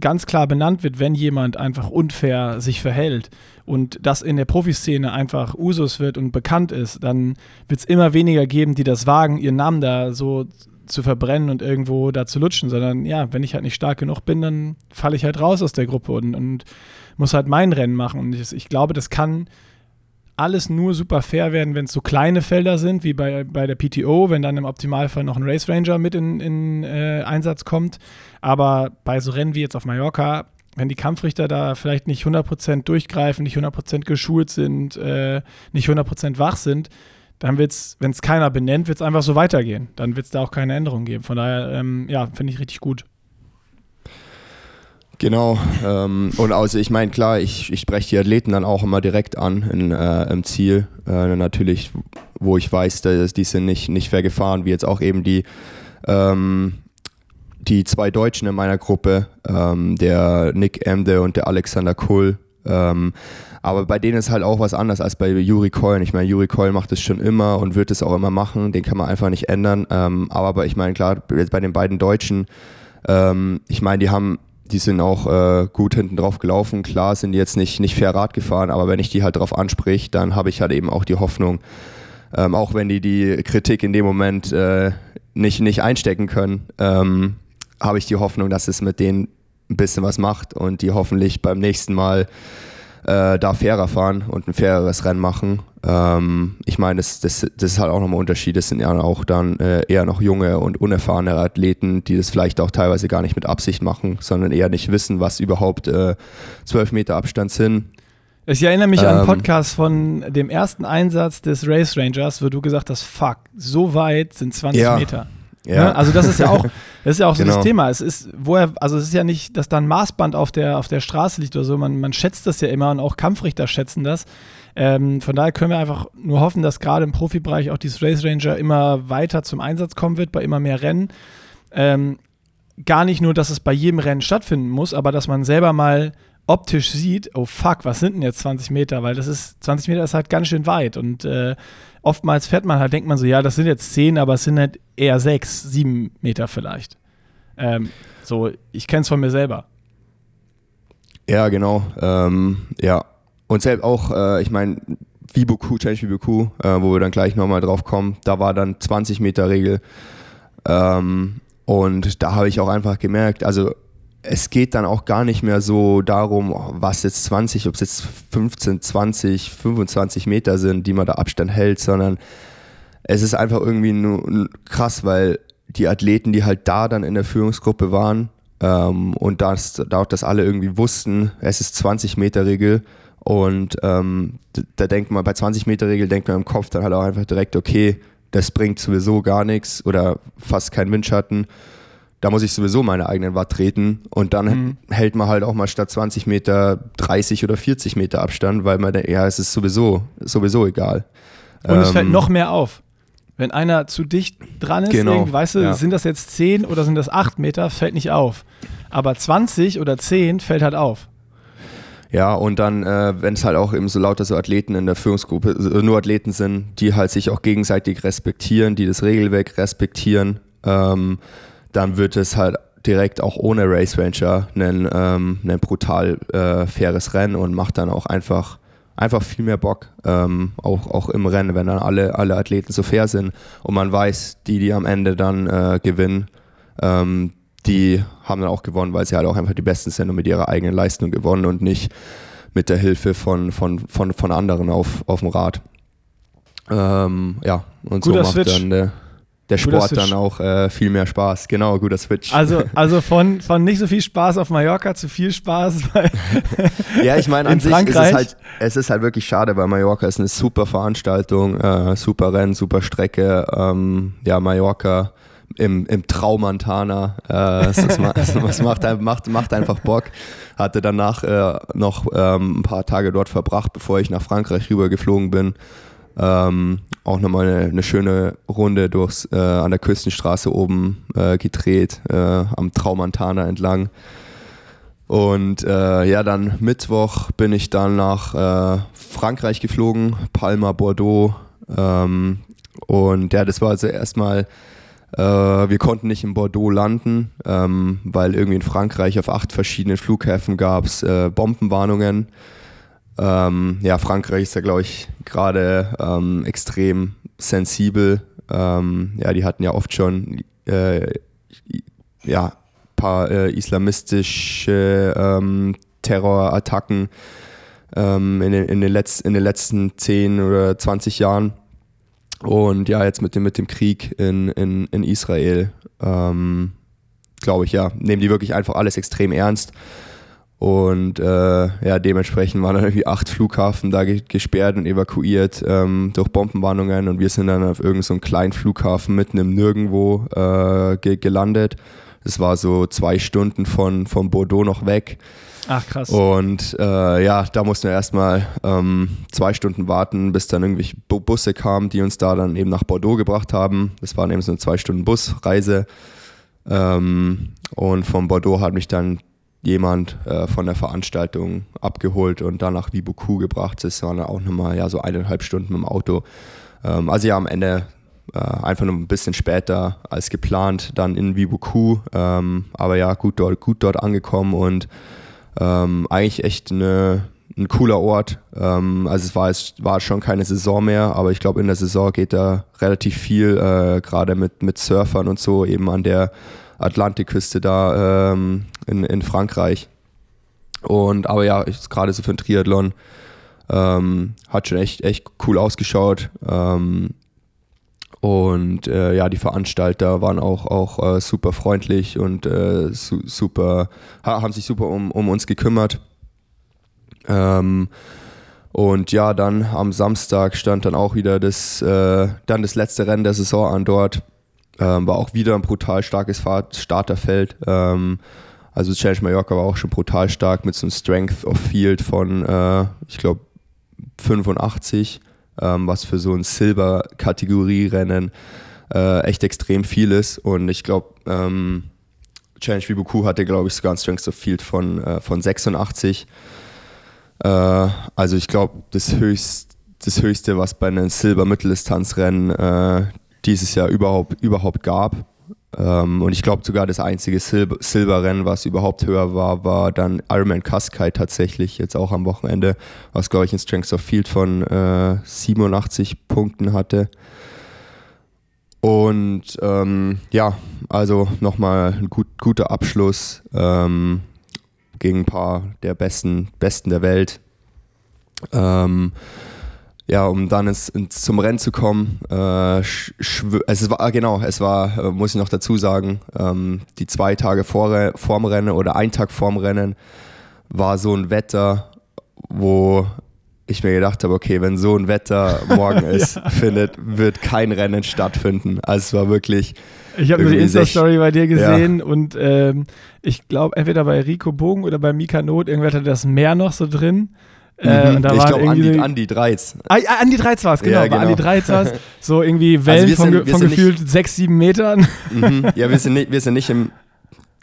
ganz klar benannt wird, wenn jemand einfach unfair sich verhält und das in der Profiszene einfach Usus wird und bekannt ist, dann wird es immer weniger geben, die das wagen, ihren Namen da so zu verbrennen und irgendwo da zu lutschen, sondern ja, wenn ich halt nicht stark genug bin, dann falle ich halt raus aus der Gruppe und, und muss halt mein Rennen machen. Und ich, ich glaube, das kann alles nur super fair werden, wenn es so kleine Felder sind, wie bei, bei der PTO, wenn dann im Optimalfall noch ein Race Ranger mit in, in äh, Einsatz kommt. Aber bei so Rennen wie jetzt auf Mallorca, wenn die Kampfrichter da vielleicht nicht 100% durchgreifen, nicht 100% geschult sind, äh, nicht 100% wach sind, dann wird es, wenn es keiner benennt, wird es einfach so weitergehen. Dann wird es da auch keine Änderung geben. Von daher, ähm, ja, finde ich richtig gut. Genau. Ähm, und also ich meine, klar, ich, ich spreche die Athleten dann auch immer direkt an in, äh, im Ziel. Äh, natürlich, wo ich weiß, dass die sind nicht, nicht fair gefahren, wie jetzt auch eben die, ähm, die zwei Deutschen in meiner Gruppe, ähm, der Nick Emde und der Alexander Kull. Ähm, aber bei denen ist halt auch was anders als bei Juri Coyne. Ich meine, Juri Coyne macht es schon immer und wird es auch immer machen. Den kann man einfach nicht ändern. Ähm, aber ich meine, klar, bei den beiden Deutschen, ähm, ich meine, die haben die sind auch äh, gut hinten drauf gelaufen. Klar sind die jetzt nicht, nicht fair Rad gefahren, aber wenn ich die halt drauf ansprich, dann habe ich halt eben auch die Hoffnung, ähm, auch wenn die die Kritik in dem Moment äh, nicht, nicht einstecken können, ähm, habe ich die Hoffnung, dass es mit denen ein bisschen was macht und die hoffentlich beim nächsten Mal äh, da fairer fahren und ein faireres Rennen machen. Ähm, ich meine, das, das, das ist halt auch nochmal ein Unterschied. Das sind ja auch dann äh, eher noch junge und unerfahrene Athleten, die das vielleicht auch teilweise gar nicht mit Absicht machen, sondern eher nicht wissen, was überhaupt äh, 12 Meter Abstand sind. Ich erinnere mich ähm, an einen ähm. Podcast von dem ersten Einsatz des Race Rangers, wo du gesagt hast, fuck, so weit sind 20 ja. Meter. Ja. Ne? Also das ist ja auch, (laughs) das ist ja auch so genau. das Thema. Es ist, woher, also es ist ja nicht, dass da ein Maßband auf der, auf der Straße liegt oder so. Man, man schätzt das ja immer und auch Kampfrichter schätzen das. Ähm, von daher können wir einfach nur hoffen, dass gerade im Profibereich auch dieses Race Ranger immer weiter zum Einsatz kommen wird, bei immer mehr Rennen. Ähm, gar nicht nur, dass es bei jedem Rennen stattfinden muss, aber dass man selber mal optisch sieht, oh fuck, was sind denn jetzt 20 Meter? Weil das ist, 20 Meter ist halt ganz schön weit und äh, oftmals fährt man halt, denkt man so, ja, das sind jetzt 10, aber es sind halt eher 6, 7 Meter vielleicht. Ähm, so, ich kenne es von mir selber. Ja, genau. Ähm, ja, und selbst auch, äh, ich meine, Viboku, Change Viboku, äh, wo wir dann gleich nochmal drauf kommen, da war dann 20 Meter Regel. Ähm, und da habe ich auch einfach gemerkt, also es geht dann auch gar nicht mehr so darum, was jetzt 20, ob es jetzt 15, 20, 25 Meter sind, die man da Abstand hält, sondern es ist einfach irgendwie nur krass, weil die Athleten, die halt da dann in der Führungsgruppe waren ähm, und das, dadurch, dass alle irgendwie wussten, es ist 20 Meter Regel und ähm, da denkt man, bei 20 Meter Regel denkt man im Kopf dann halt auch einfach direkt, okay, das bringt sowieso gar nichts oder fast keinen Windschatten da muss ich sowieso meine eigenen Watt treten und dann mhm. hält man halt auch mal statt 20 Meter 30 oder 40 Meter Abstand, weil man denkt, ja, es ist sowieso, sowieso egal. Und ähm, es fällt ähm, noch mehr auf. Wenn einer zu dicht dran ist, genau, weißt du, ja. sind das jetzt 10 oder sind das 8 Meter, fällt nicht auf. Aber 20 oder 10 fällt halt auf. Ja, und dann, äh, wenn es halt auch eben so lauter so Athleten in der Führungsgruppe, äh, nur Athleten sind, die halt sich auch gegenseitig respektieren, die das Regelwerk respektieren, ähm, dann wird es halt direkt auch ohne Race Ranger ein, ähm, ein brutal äh, faires Rennen und macht dann auch einfach, einfach viel mehr Bock, ähm, auch, auch im Rennen, wenn dann alle, alle Athleten so fair sind und man weiß, die, die am Ende dann äh, gewinnen, ähm, die haben dann auch gewonnen, weil sie halt auch einfach die Besten sind und mit ihrer eigenen Leistung gewonnen und nicht mit der Hilfe von, von, von, von anderen auf, auf dem Rad. Ähm, ja, und Guter so macht Switch. dann der der Sport dann auch äh, viel mehr Spaß. Genau, guter Switch. Also, (laughs) also von, von nicht so viel Spaß auf Mallorca zu viel Spaß Ja, ich meine, (laughs) an sich Frankreich. ist es halt, es ist halt wirklich schade, weil Mallorca ist eine super Veranstaltung, äh, super Rennen, super Strecke. Ähm, ja, Mallorca im, im Traumantana. Äh, es, (laughs) es, es macht, macht, macht einfach Bock. Hatte danach äh, noch ähm, ein paar Tage dort verbracht, bevor ich nach Frankreich rüber geflogen bin. Ähm, auch nochmal eine, eine schöne Runde durchs, äh, an der Küstenstraße oben äh, gedreht, äh, am Traumantana entlang. Und äh, ja, dann Mittwoch bin ich dann nach äh, Frankreich geflogen, Palma, Bordeaux. Ähm, und ja, das war also erstmal, äh, wir konnten nicht in Bordeaux landen, ähm, weil irgendwie in Frankreich auf acht verschiedenen Flughäfen gab es Bombenwarnungen. Ähm, ja, Frankreich ist ja, glaube ich, gerade ähm, extrem sensibel. Ähm, ja, die hatten ja oft schon äh, ja, paar äh, islamistische ähm, Terrorattacken ähm, in, den, in, den Letz-, in den letzten 10 oder 20 Jahren. Und ja, jetzt mit dem, mit dem Krieg in, in, in Israel, ähm, glaube ich, ja, nehmen die wirklich einfach alles extrem ernst. Und äh, ja, dementsprechend waren dann irgendwie acht Flughafen da gesperrt und evakuiert ähm, durch Bombenwarnungen und wir sind dann auf irgendeinem so kleinen Flughafen mitten im Nirgendwo äh, ge gelandet. Das war so zwei Stunden von, von Bordeaux noch weg. Ach krass. Und äh, ja, da mussten wir erstmal ähm, zwei Stunden warten, bis dann irgendwelche Busse kamen, die uns da dann eben nach Bordeaux gebracht haben. Das war eben so eine zwei Stunden Busreise. Ähm, und von Bordeaux hat mich dann jemand äh, von der Veranstaltung abgeholt und dann nach Vibuku gebracht. Das waren auch nochmal ja, so eineinhalb Stunden dem Auto. Ähm, also ja, am Ende äh, einfach nur ein bisschen später als geplant, dann in Vibuku. Ähm, aber ja, gut dort, gut dort angekommen und ähm, eigentlich echt eine, ein cooler Ort. Ähm, also es war, es war schon keine Saison mehr, aber ich glaube in der Saison geht da relativ viel, äh, gerade mit, mit Surfern und so, eben an der Atlantikküste da ähm, in, in Frankreich. Und aber ja, gerade so für ein Triathlon ähm, hat schon echt, echt cool ausgeschaut. Ähm, und äh, ja, die Veranstalter waren auch, auch äh, super freundlich und äh, su super, haben sich super um, um uns gekümmert. Ähm, Und ja, dann am Samstag stand dann auch wieder das, äh, dann das letzte Rennen der Saison an dort. Ähm, war auch wieder ein brutal starkes Fahrt Starterfeld. Ähm, also Challenge Mallorca war auch schon brutal stark mit so einem Strength of Field von, äh, ich glaube, 85, ähm, was für so ein Silber-Kategorie-Rennen äh, echt extrem viel ist. Und ich glaube, ähm, Challenge Vibuku hatte, glaube ich, sogar ein Strength of Field von, äh, von 86. Äh, also ich glaube, das, höchst, das Höchste, was bei einem Silber-Mitteldistanzrennen äh, dieses Jahr überhaupt, überhaupt gab. Ähm, und ich glaube sogar das einzige Silber Silberrennen, was überhaupt höher war, war dann Ironman Cascade tatsächlich, jetzt auch am Wochenende, was glaube ich ein Strength of Field von äh, 87 Punkten hatte. Und ähm, ja, also nochmal ein gut, guter Abschluss ähm, gegen ein paar der besten, besten der Welt. Ähm, ja, um dann ins, ins, zum Rennen zu kommen. Äh, es war genau, es war, äh, muss ich noch dazu sagen, ähm, die zwei Tage vor, vorm Rennen oder ein Tag vorm Rennen war so ein Wetter, wo ich mir gedacht habe, okay, wenn so ein Wetter morgen (laughs) ist, ja. findet, wird kein Rennen stattfinden. Also es war wirklich. Ich habe die Insta-Story bei dir gesehen ja. und ähm, ich glaube, entweder bei Rico Bogen oder bei Mika Not, irgendwer hatte das Meer noch so drin. Ähm, da ich glaube, Andi, Andi Dreiz. Ah, Andi Dreiz war es, genau. Ja, genau. Andi Dreiz war es. (laughs) So irgendwie Wellen also von, von gefühlt nicht, sechs, sieben Metern. Mhm. Ja, wir sind nicht, wir sind nicht im,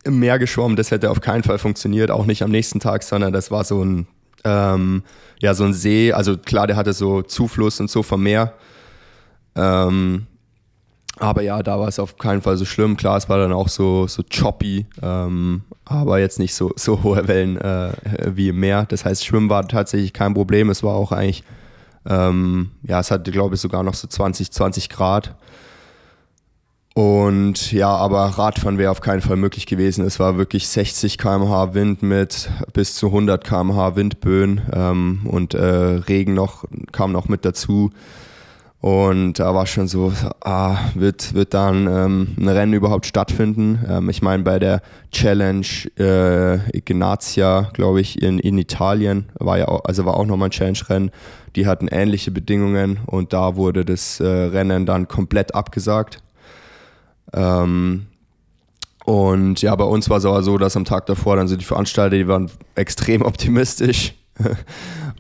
im Meer geschwommen. Das hätte auf keinen Fall funktioniert. Auch nicht am nächsten Tag, sondern das war so ein ähm, ja, so ein See, also klar, der hatte so Zufluss und so vom Meer. Ähm, aber ja, da war es auf keinen Fall so schlimm. Klar, es war dann auch so, so choppy, ähm, aber jetzt nicht so, so hohe Wellen äh, wie im Meer. Das heißt, Schwimmen war tatsächlich kein Problem. Es war auch eigentlich, ähm, ja, es hatte, glaube ich, sogar noch so 20, 20 Grad. Und ja, aber Radfahren wäre auf keinen Fall möglich gewesen. Es war wirklich 60 km/h Wind mit bis zu 100 km/h Windböen ähm, und äh, Regen noch, kam noch mit dazu. Und da war schon so, ah, wird, wird dann ähm, ein Rennen überhaupt stattfinden? Ähm, ich meine, bei der Challenge äh, Ignazia, glaube ich, in, in Italien, war ja auch, also war auch nochmal ein Challenge-Rennen. Die hatten ähnliche Bedingungen und da wurde das äh, Rennen dann komplett abgesagt. Ähm, und ja, bei uns war es aber so, dass am Tag davor dann so die Veranstalter, die waren extrem (laughs) optimistisch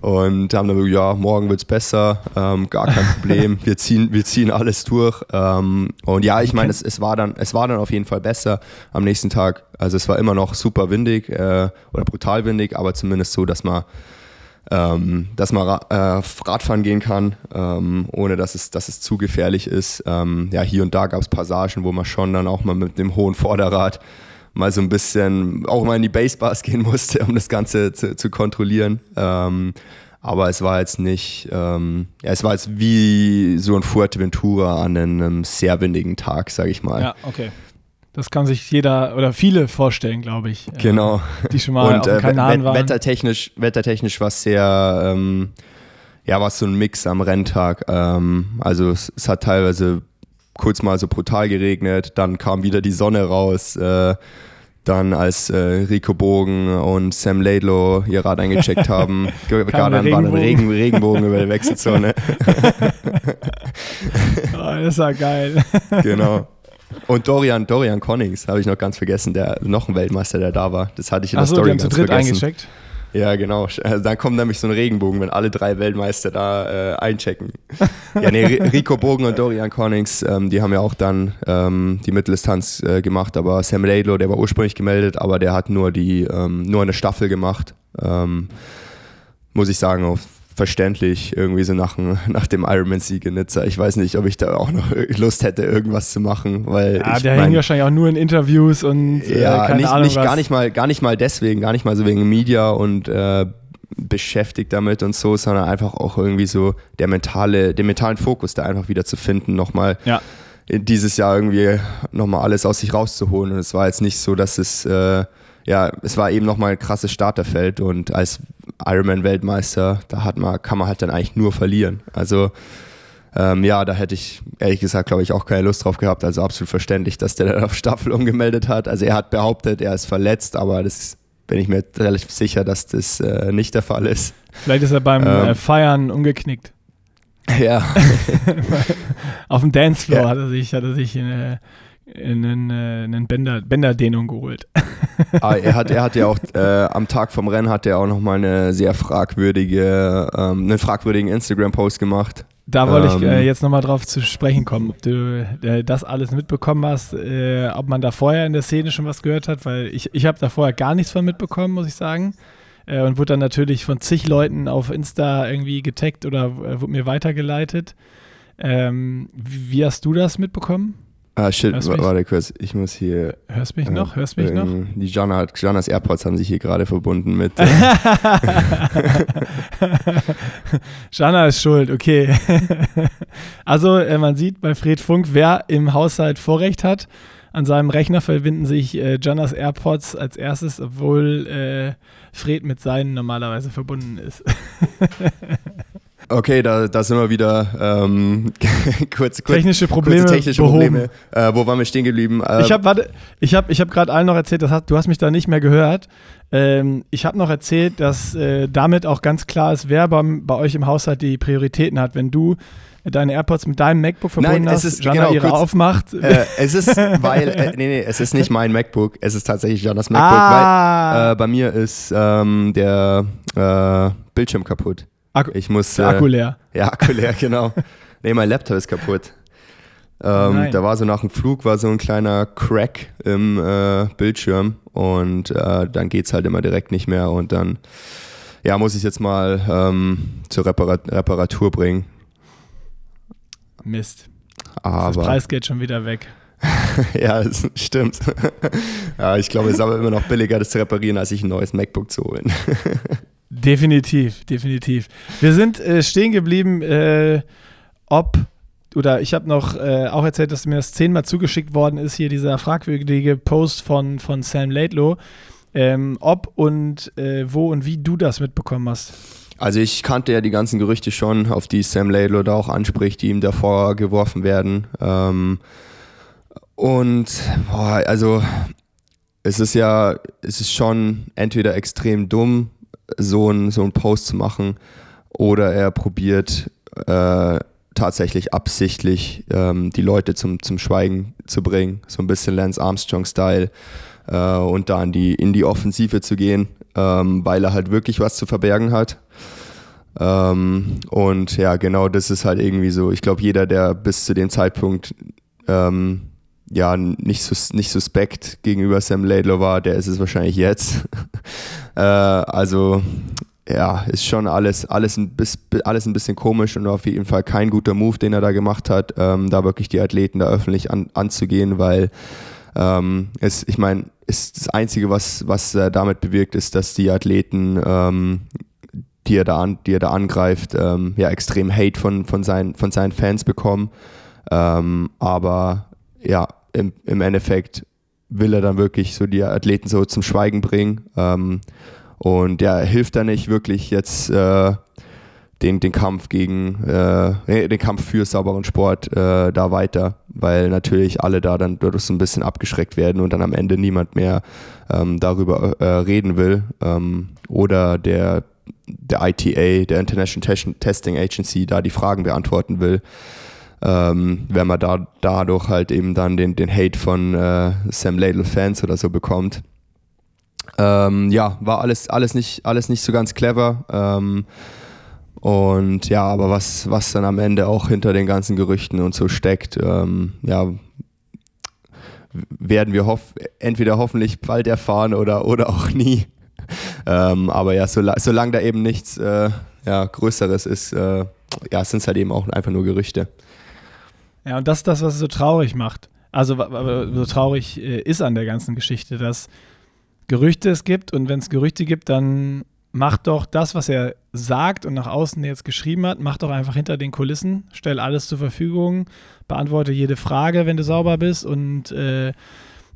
und haben dann gesagt, ja, morgen wird es besser, ähm, gar kein (laughs) Problem, wir ziehen, wir ziehen alles durch. Ähm, und ja, ich meine, es, es, war dann, es war dann auf jeden Fall besser am nächsten Tag. Also es war immer noch super windig äh, oder brutal windig, aber zumindest so, dass man ähm, dass man äh, Radfahren gehen kann, ähm, ohne dass es, dass es zu gefährlich ist. Ähm, ja, hier und da gab es Passagen, wo man schon dann auch mal mit dem hohen Vorderrad mal so ein bisschen auch mal in die Basebars (laughs) gehen musste, um das Ganze zu, zu kontrollieren. Ähm, aber es war jetzt nicht, ähm, ja, es war jetzt wie so ein Fuerteventura an einem sehr windigen Tag, sage ich mal. Ja, okay. Das kann sich jeder oder viele vorstellen, glaube ich. Äh, genau. Die schon mal Und, auf dem äh, Kanal waren. Wettertechnisch, wettertechnisch war es sehr, ähm, ja, war so ein Mix am Renntag. Ähm, also es, es, hat teilweise kurz mal so brutal geregnet, dann kam wieder die Sonne raus. Äh, dann als äh, Rico Bogen und Sam Laidlow ihr Rad eingecheckt (laughs) haben, gerade dann war ein Regen, Regenbogen über der Wechselzone. (laughs) oh, das war geil. (laughs) genau. Und Dorian, Dorian Connings habe ich noch ganz vergessen, der noch ein Weltmeister, der da war. Das hatte ich in der so, Story die haben ganz zu dritt vergessen. eingecheckt. Ja, genau. Also dann kommt nämlich so ein Regenbogen, wenn alle drei Weltmeister da äh, einchecken. ja, nee, (laughs) Rico Bogen und Dorian Connings, ähm, die haben ja auch dann ähm, die Mitteldistanz äh, gemacht, aber Sam Laidlow, der war ursprünglich gemeldet, aber der hat nur die ähm, nur eine Staffel gemacht. Ähm, muss ich sagen, auf verständlich, irgendwie so nach, nach dem Ironman-Sieg in Nizza. Ich weiß nicht, ob ich da auch noch Lust hätte, irgendwas zu machen, weil ja, ich der hängt wahrscheinlich auch nur in Interviews und äh, ja, keine nicht, Ahnung nicht, was. gar nicht mal, gar nicht mal deswegen, gar nicht mal so wegen Media und äh, beschäftigt damit und so, sondern einfach auch irgendwie so der mentale, den mentalen Fokus da einfach wieder zu finden, nochmal ja. dieses Jahr irgendwie nochmal alles aus sich rauszuholen. Und es war jetzt nicht so, dass es äh, ja, es war eben nochmal ein krasses Starterfeld und als Ironman-Weltmeister, da hat man, kann man halt dann eigentlich nur verlieren. Also ähm, ja, da hätte ich ehrlich gesagt, glaube ich, auch keine Lust drauf gehabt. Also absolut verständlich, dass der (laughs) dann auf Staffel umgemeldet hat. Also er hat behauptet, er ist verletzt, aber das bin ich mir relativ sicher, dass das äh, nicht der Fall ist. Vielleicht ist er beim Ähm. äh, Feiern umgeknickt. (laughs) Ja, (laughs) Auf dem Dancefloor Ja. hat er sich, hat er sich in, äh, einen, äh, einen Bänder, Bänderdehnung geholt. (laughs) Ah, er hat, er hat ja auch äh, am Tag vom Rennen hat er auch nochmal eine sehr fragwürdige, ähm, einen fragwürdigen Instagram-Post gemacht. Da wollte ich Ähm. äh, jetzt nochmal drauf zu sprechen kommen, ob du äh, das alles mitbekommen hast, äh, ob man da vorher in der Szene schon was gehört hat, weil ich, ich habe da vorher gar nichts von mitbekommen, muss ich sagen. Äh, und wurde dann natürlich von zig Leuten auf Insta irgendwie getaggt oder wurde mir weitergeleitet. Ähm, wie, wie hast du das mitbekommen? Ah, shit, Hörst warte kurz, ich muss hier. Hörst mich äh, noch? Hörst mich noch? ähm, Die Jana hat, Janas AirPods haben sich hier gerade verbunden mit. Äh, (laughs) Jana ist schuld, okay. (laughs) also äh, man sieht bei Fred Funk, wer im Haushalt Vorrecht hat. An seinem Rechner verbinden sich äh, Janas AirPods als erstes, obwohl äh, Fred mit seinen normalerweise verbunden ist. (laughs) okay, da, da sind wir wieder. Ähm, (laughs) kurz, kurz, Technische Probleme kurze technische behoben. Probleme. Äh, wo waren wir stehen geblieben? Äh, Ich habe warte, ich habe ich habe gerade allen noch erzählt, das hast, du hast mich da nicht mehr gehört. Ähm, ich habe noch erzählt, dass äh, damit auch ganz klar ist, wer beim, bei euch im Haushalt die Prioritäten hat. Wenn du deine AirPods mit deinem MacBook verbunden Nein, es hast, ist- Jana genau, ihre kurz- aufmacht. äh, es ist, weil, äh, nee, nee, es ist nicht (laughs) mein MacBook, es ist tatsächlich Janas MacBook, ah, weil äh, bei mir ist ähm, der äh, Bildschirm kaputt. Akku, Ich muss. der Akku leer. Ja, Akku leer, genau. (laughs) nee, mein Laptop ist kaputt. Ähm, da war so nach dem Flug war so ein kleiner Crack im äh, Bildschirm und äh, dann geht's halt immer direkt nicht mehr und dann ja, muss ich jetzt mal ähm, zur Reparat Reparatur bringen. Mist. das Aber Preisgeld schon wieder weg. (laughs) ja, das stimmt. (laughs) ja, ich glaube, es ist aber immer noch billiger, das zu reparieren, als sich ein neues MacBook zu holen. Definitiv, definitiv. Wir sind äh, stehen geblieben, äh, ob, oder ich habe noch äh, auch erzählt, dass mir das zehnmal zugeschickt worden ist, hier dieser fragwürdige Post von, von Sam Laidlow, ähm, ob und äh, wo und wie du das mitbekommen hast. Also ich kannte ja die ganzen Gerüchte schon, auf die Sam Laidlaw da auch anspricht, die ihm davor geworfen werden. Ähm, und boah, also es ist ja, es ist schon entweder extrem dumm, so ein, so Post zu machen, oder er probiert äh, tatsächlich absichtlich ähm, die Leute zum, zum Schweigen zu bringen, so ein bisschen Lance Armstrong-Style äh, und da in die, in die Offensive zu gehen, ähm, weil er halt wirklich was zu verbergen hat. Ähm, und ja, genau das ist halt irgendwie so. Ich glaube, jeder, der bis zu dem Zeitpunkt ähm, ja nicht, sus nicht suspekt gegenüber Sam Laidlaw war, der ist es wahrscheinlich jetzt. (laughs) äh, also ja, ist schon alles, alles, ein bis, alles ein bisschen komisch und auf jeden Fall kein guter Move, den er da gemacht hat, ähm, da wirklich die Athleten da öffentlich an, anzugehen, weil ähm, es, ich meine, ist das Einzige, was, was er damit bewirkt, ist, dass die Athleten, ähm, die, er da an, die er da angreift, ähm, ja, extrem Hate von, von, seinen, von seinen Fans bekommen. Ähm, aber ja, im, im Endeffekt will er dann wirklich so die Athleten so zum Schweigen bringen. Ähm, und ja, hilft da nicht wirklich jetzt äh, den, den Kampf gegen, äh, den Kampf für sauberen Sport äh, da weiter, weil natürlich alle da dann dadurch so ein bisschen abgeschreckt werden und dann am Ende niemand mehr ähm, darüber äh, reden will. Ähm, oder der, der ITA, der International Tes- Testing Agency, da die Fragen beantworten will. Ähm, wenn man da dadurch halt eben dann den, den Hate von äh, Sam Laidlaw-Fans oder so bekommt. Ähm, ja, war alles, alles, nicht, alles nicht so ganz clever. Ähm, und ja, aber was, was dann am Ende auch hinter den ganzen Gerüchten und so steckt, ähm, ja, werden wir hoff entweder hoffentlich bald erfahren oder, oder auch nie. ähm, aber ja, sola solange da eben nichts äh, ja, Größeres ist, äh, ja, sind es halt eben auch einfach nur Gerüchte. Ja, und das ist das, was es so traurig macht. Also, so traurig äh, ist an der ganzen Geschichte, dass Gerüchte es gibt und wenn es Gerüchte gibt, dann macht doch das, was er sagt und nach außen jetzt geschrieben hat, macht doch einfach hinter den Kulissen, stell alles zur Verfügung, beantworte jede Frage, wenn du sauber bist und äh,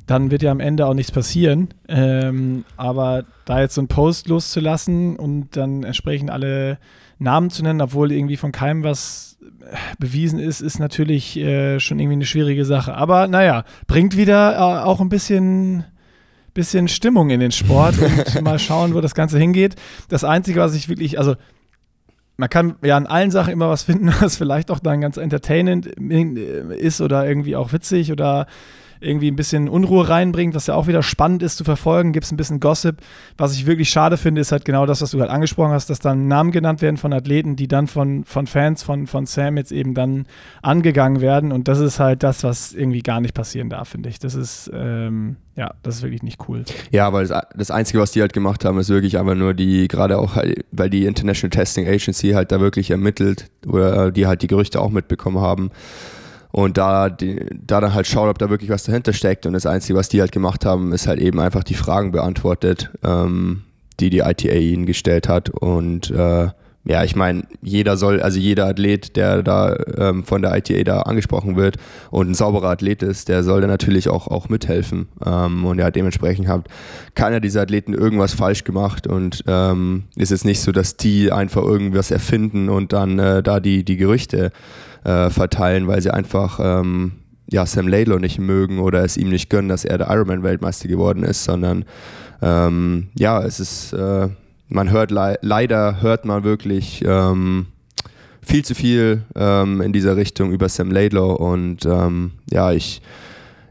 dann wird ja am Ende auch nichts passieren. Ähm, aber da jetzt so einen Post loszulassen und dann entsprechend alle Namen zu nennen, obwohl irgendwie von keinem was bewiesen ist, ist natürlich äh, schon irgendwie eine schwierige Sache. Aber naja, bringt wieder äh, auch ein bisschen, bisschen Stimmung in den Sport und (laughs) mal schauen, wo das Ganze hingeht. Das Einzige, was ich wirklich, also man kann ja an allen Sachen immer was finden, (laughs) was vielleicht auch dann ganz entertainend ist oder irgendwie auch witzig oder irgendwie ein bisschen Unruhe reinbringt, was ja auch wieder spannend ist zu verfolgen. Gibt es ein bisschen Gossip. Was ich wirklich schade finde, ist halt genau das, was du gerade angesprochen hast, dass dann Namen genannt werden von Athleten, die dann von, von Fans von, von Sam jetzt eben dann angegangen werden. Und das ist halt das, was irgendwie gar nicht passieren darf, finde ich. Das ist, ähm, ja, das ist wirklich nicht cool. Ja, weil das, das Einzige, was die halt gemacht haben, ist wirklich einfach nur die, gerade auch halt, weil die International Testing Agency halt da wirklich ermittelt, oder die halt die Gerüchte auch mitbekommen haben und da, die, da dann halt schaut, ob da wirklich was dahinter steckt. Und das Einzige, was die halt gemacht haben, ist halt eben einfach die Fragen beantwortet, ähm, die die ITA ihnen gestellt hat. Und äh, ja, ich meine, jeder soll, also jeder Athlet, der da ähm, von der ITA da angesprochen wird und ein sauberer Athlet ist, der soll dann natürlich auch, auch mithelfen. Ähm, und ja, dementsprechend hat keiner dieser Athleten irgendwas falsch gemacht und ähm, ist jetzt nicht so, dass die einfach irgendwas erfinden und dann äh, da die, die Gerüchte äh, verteilen, weil sie einfach ähm, ja, Sam Laidlaw nicht mögen oder es ihm nicht gönnen, dass er der Ironman-Weltmeister geworden ist, sondern ähm, ja, es ist, äh, man hört le leider hört man wirklich ähm, viel zu viel ähm, in dieser Richtung über Sam Laidlaw und ähm, ja, ich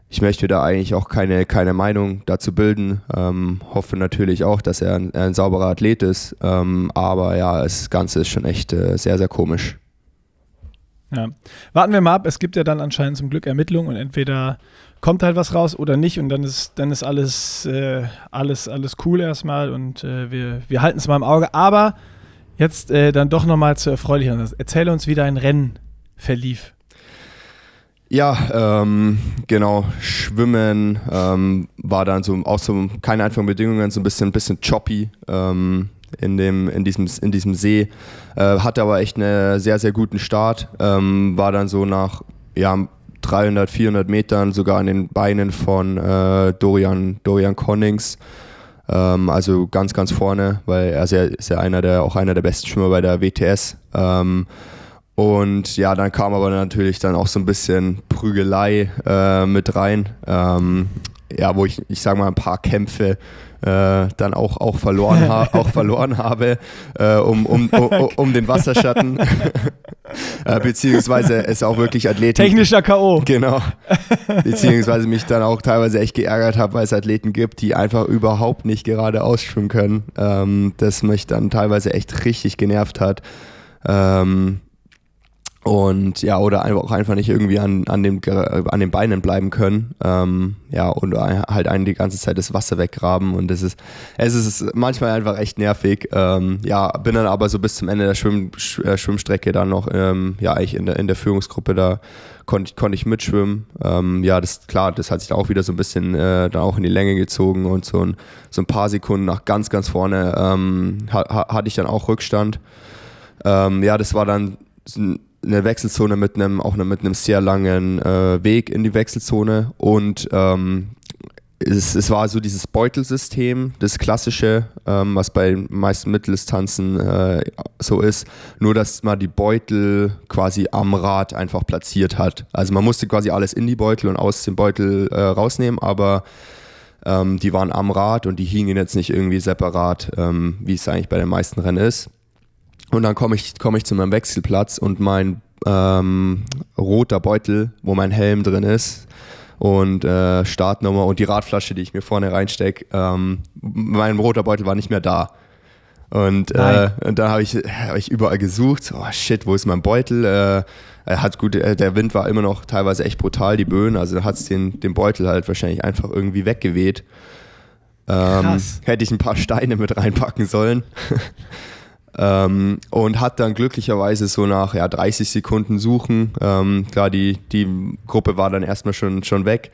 ich möchte da eigentlich auch keine, keine Meinung dazu bilden. Ähm, hoffe natürlich auch, dass er ein, ein sauberer Athlet ist. Ähm, aber ja, das Ganze ist schon echt äh, sehr, sehr komisch. Ja. Warten wir mal ab. Es gibt ja dann anscheinend zum Glück Ermittlungen und entweder kommt halt was raus oder nicht und dann ist, dann ist alles, äh, alles, alles cool erstmal und äh, wir, wir halten es mal im Auge. Aber jetzt äh, dann doch nochmal zu erfreulicheren. Erzähle uns, wie dein Rennen verlief. Ja, ähm, genau. Schwimmen ähm, war dann so auch so keine einfachen Bedingungen, so ein bisschen, bisschen choppy. Ähm, in, dem, in, diesem, in diesem See. Äh, hatte aber echt einen sehr, sehr guten Start. Ähm, war dann so nach ja, 300, 400 Metern sogar an den Beinen von äh, Dorian, Dorian Connings. Ähm, also ganz, ganz vorne, weil er ist ja, einer der, auch einer der besten Schwimmer bei der WTS. Ähm, und ja, dann kam aber natürlich dann auch so ein bisschen Prügelei äh, mit rein. Ähm, ja, wo ich, ich sage mal, ein paar Kämpfe äh, dann auch, auch, verloren, ha (laughs) auch verloren habe, äh, um, um, um, um, den Wasserschatten. (laughs) (laughs) äh, beziehungsweise es auch wirklich Athleten. Technischer K.O. Genau. Beziehungsweise mich dann auch teilweise echt geärgert habe, weil es Athleten gibt, die einfach überhaupt nicht gerade ausschwimmen können. Ähm, das mich dann teilweise echt richtig genervt hat. Ähm, und ja, oder auch einfach nicht irgendwie an, an, dem, an den Beinen bleiben können. Ähm, ja, und halt einen die ganze Zeit das Wasser weggraben. Und es ist, es ist manchmal einfach echt nervig. Ähm, ja, bin dann aber so bis zum Ende der Schwimm, äh, Schwimmstrecke dann noch, ähm, ja, eigentlich in der, in der Führungsgruppe da konnte, konnte ich mitschwimmen. Ähm, ja, das klar, das hat sich dann auch wieder so ein bisschen äh, dann auch in die Länge gezogen und so ein, so ein paar Sekunden nach ganz, ganz vorne ähm, ha, hatte ich dann auch Rückstand. Ähm, ja, das war dann eine Wechselzone mit einem auch mit einem sehr langen äh, Weg in die Wechselzone und ähm, es, es, war so dieses Beutelsystem, das klassische, ähm, was bei den meisten Mitteldistanzen äh, so ist, nur dass man die Beutel quasi am Rad einfach platziert hat. Also man musste quasi alles in die Beutel und aus dem Beutel äh, rausnehmen, aber ähm, die waren am Rad und die hingen jetzt nicht irgendwie separat, ähm, wie es eigentlich bei den meisten Rennen ist. Und dann komme ich, komm ich zu meinem Wechselplatz und mein ähm, roter Beutel, wo mein Helm drin ist und äh, Startnummer und die Radflasche, die ich mir vorne reinstecke, ähm, mein roter Beutel war nicht mehr da. Und, äh, und dann habe ich, hab ich überall gesucht, oh shit, wo ist mein Beutel? Äh, er hat gut, äh, der Wind war immer noch teilweise echt brutal, die Böen, also hat es den, den Beutel halt wahrscheinlich einfach irgendwie weggeweht. Ähm, hätte ich ein paar Steine mit reinpacken sollen. (laughs) Ähm, und hat dann glücklicherweise so nach ja, 30 Sekunden Suchen, ähm, klar, die, die Gruppe war dann erstmal schon, schon weg.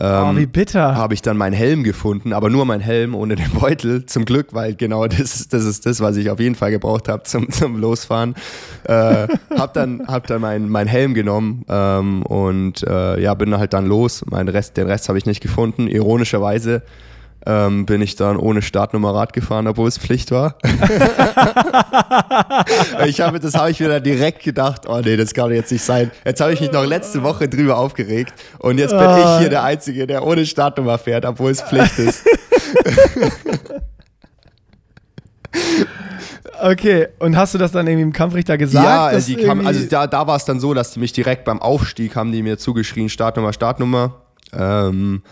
Ähm, oh, wie bitter. Habe ich dann meinen Helm gefunden, aber nur meinen Helm ohne den Beutel. Zum Glück, weil genau das, das ist das, was ich auf jeden Fall gebraucht habe zum, zum Losfahren. Äh, (laughs) hab dann, hab dann meinen mein Helm genommen ähm, und äh, ja, bin halt dann los. Mein Rest, den Rest habe ich nicht gefunden. Ironischerweise ähm, bin ich dann ohne Startnummer Rad gefahren, obwohl es Pflicht war. (laughs) ich habe, das habe ich mir dann direkt gedacht, oh nee, das kann jetzt nicht sein. Jetzt habe ich mich noch letzte Woche drüber aufgeregt und jetzt bin ich hier der Einzige, der ohne Startnummer fährt, obwohl es Pflicht ist. (laughs) Okay, und hast du das dann irgendwie im Kampfrichter gesagt? Ja, die kam, also da, da war es dann so, dass die mich direkt beim Aufstieg haben die mir zugeschrien, Startnummer, Startnummer. Ähm,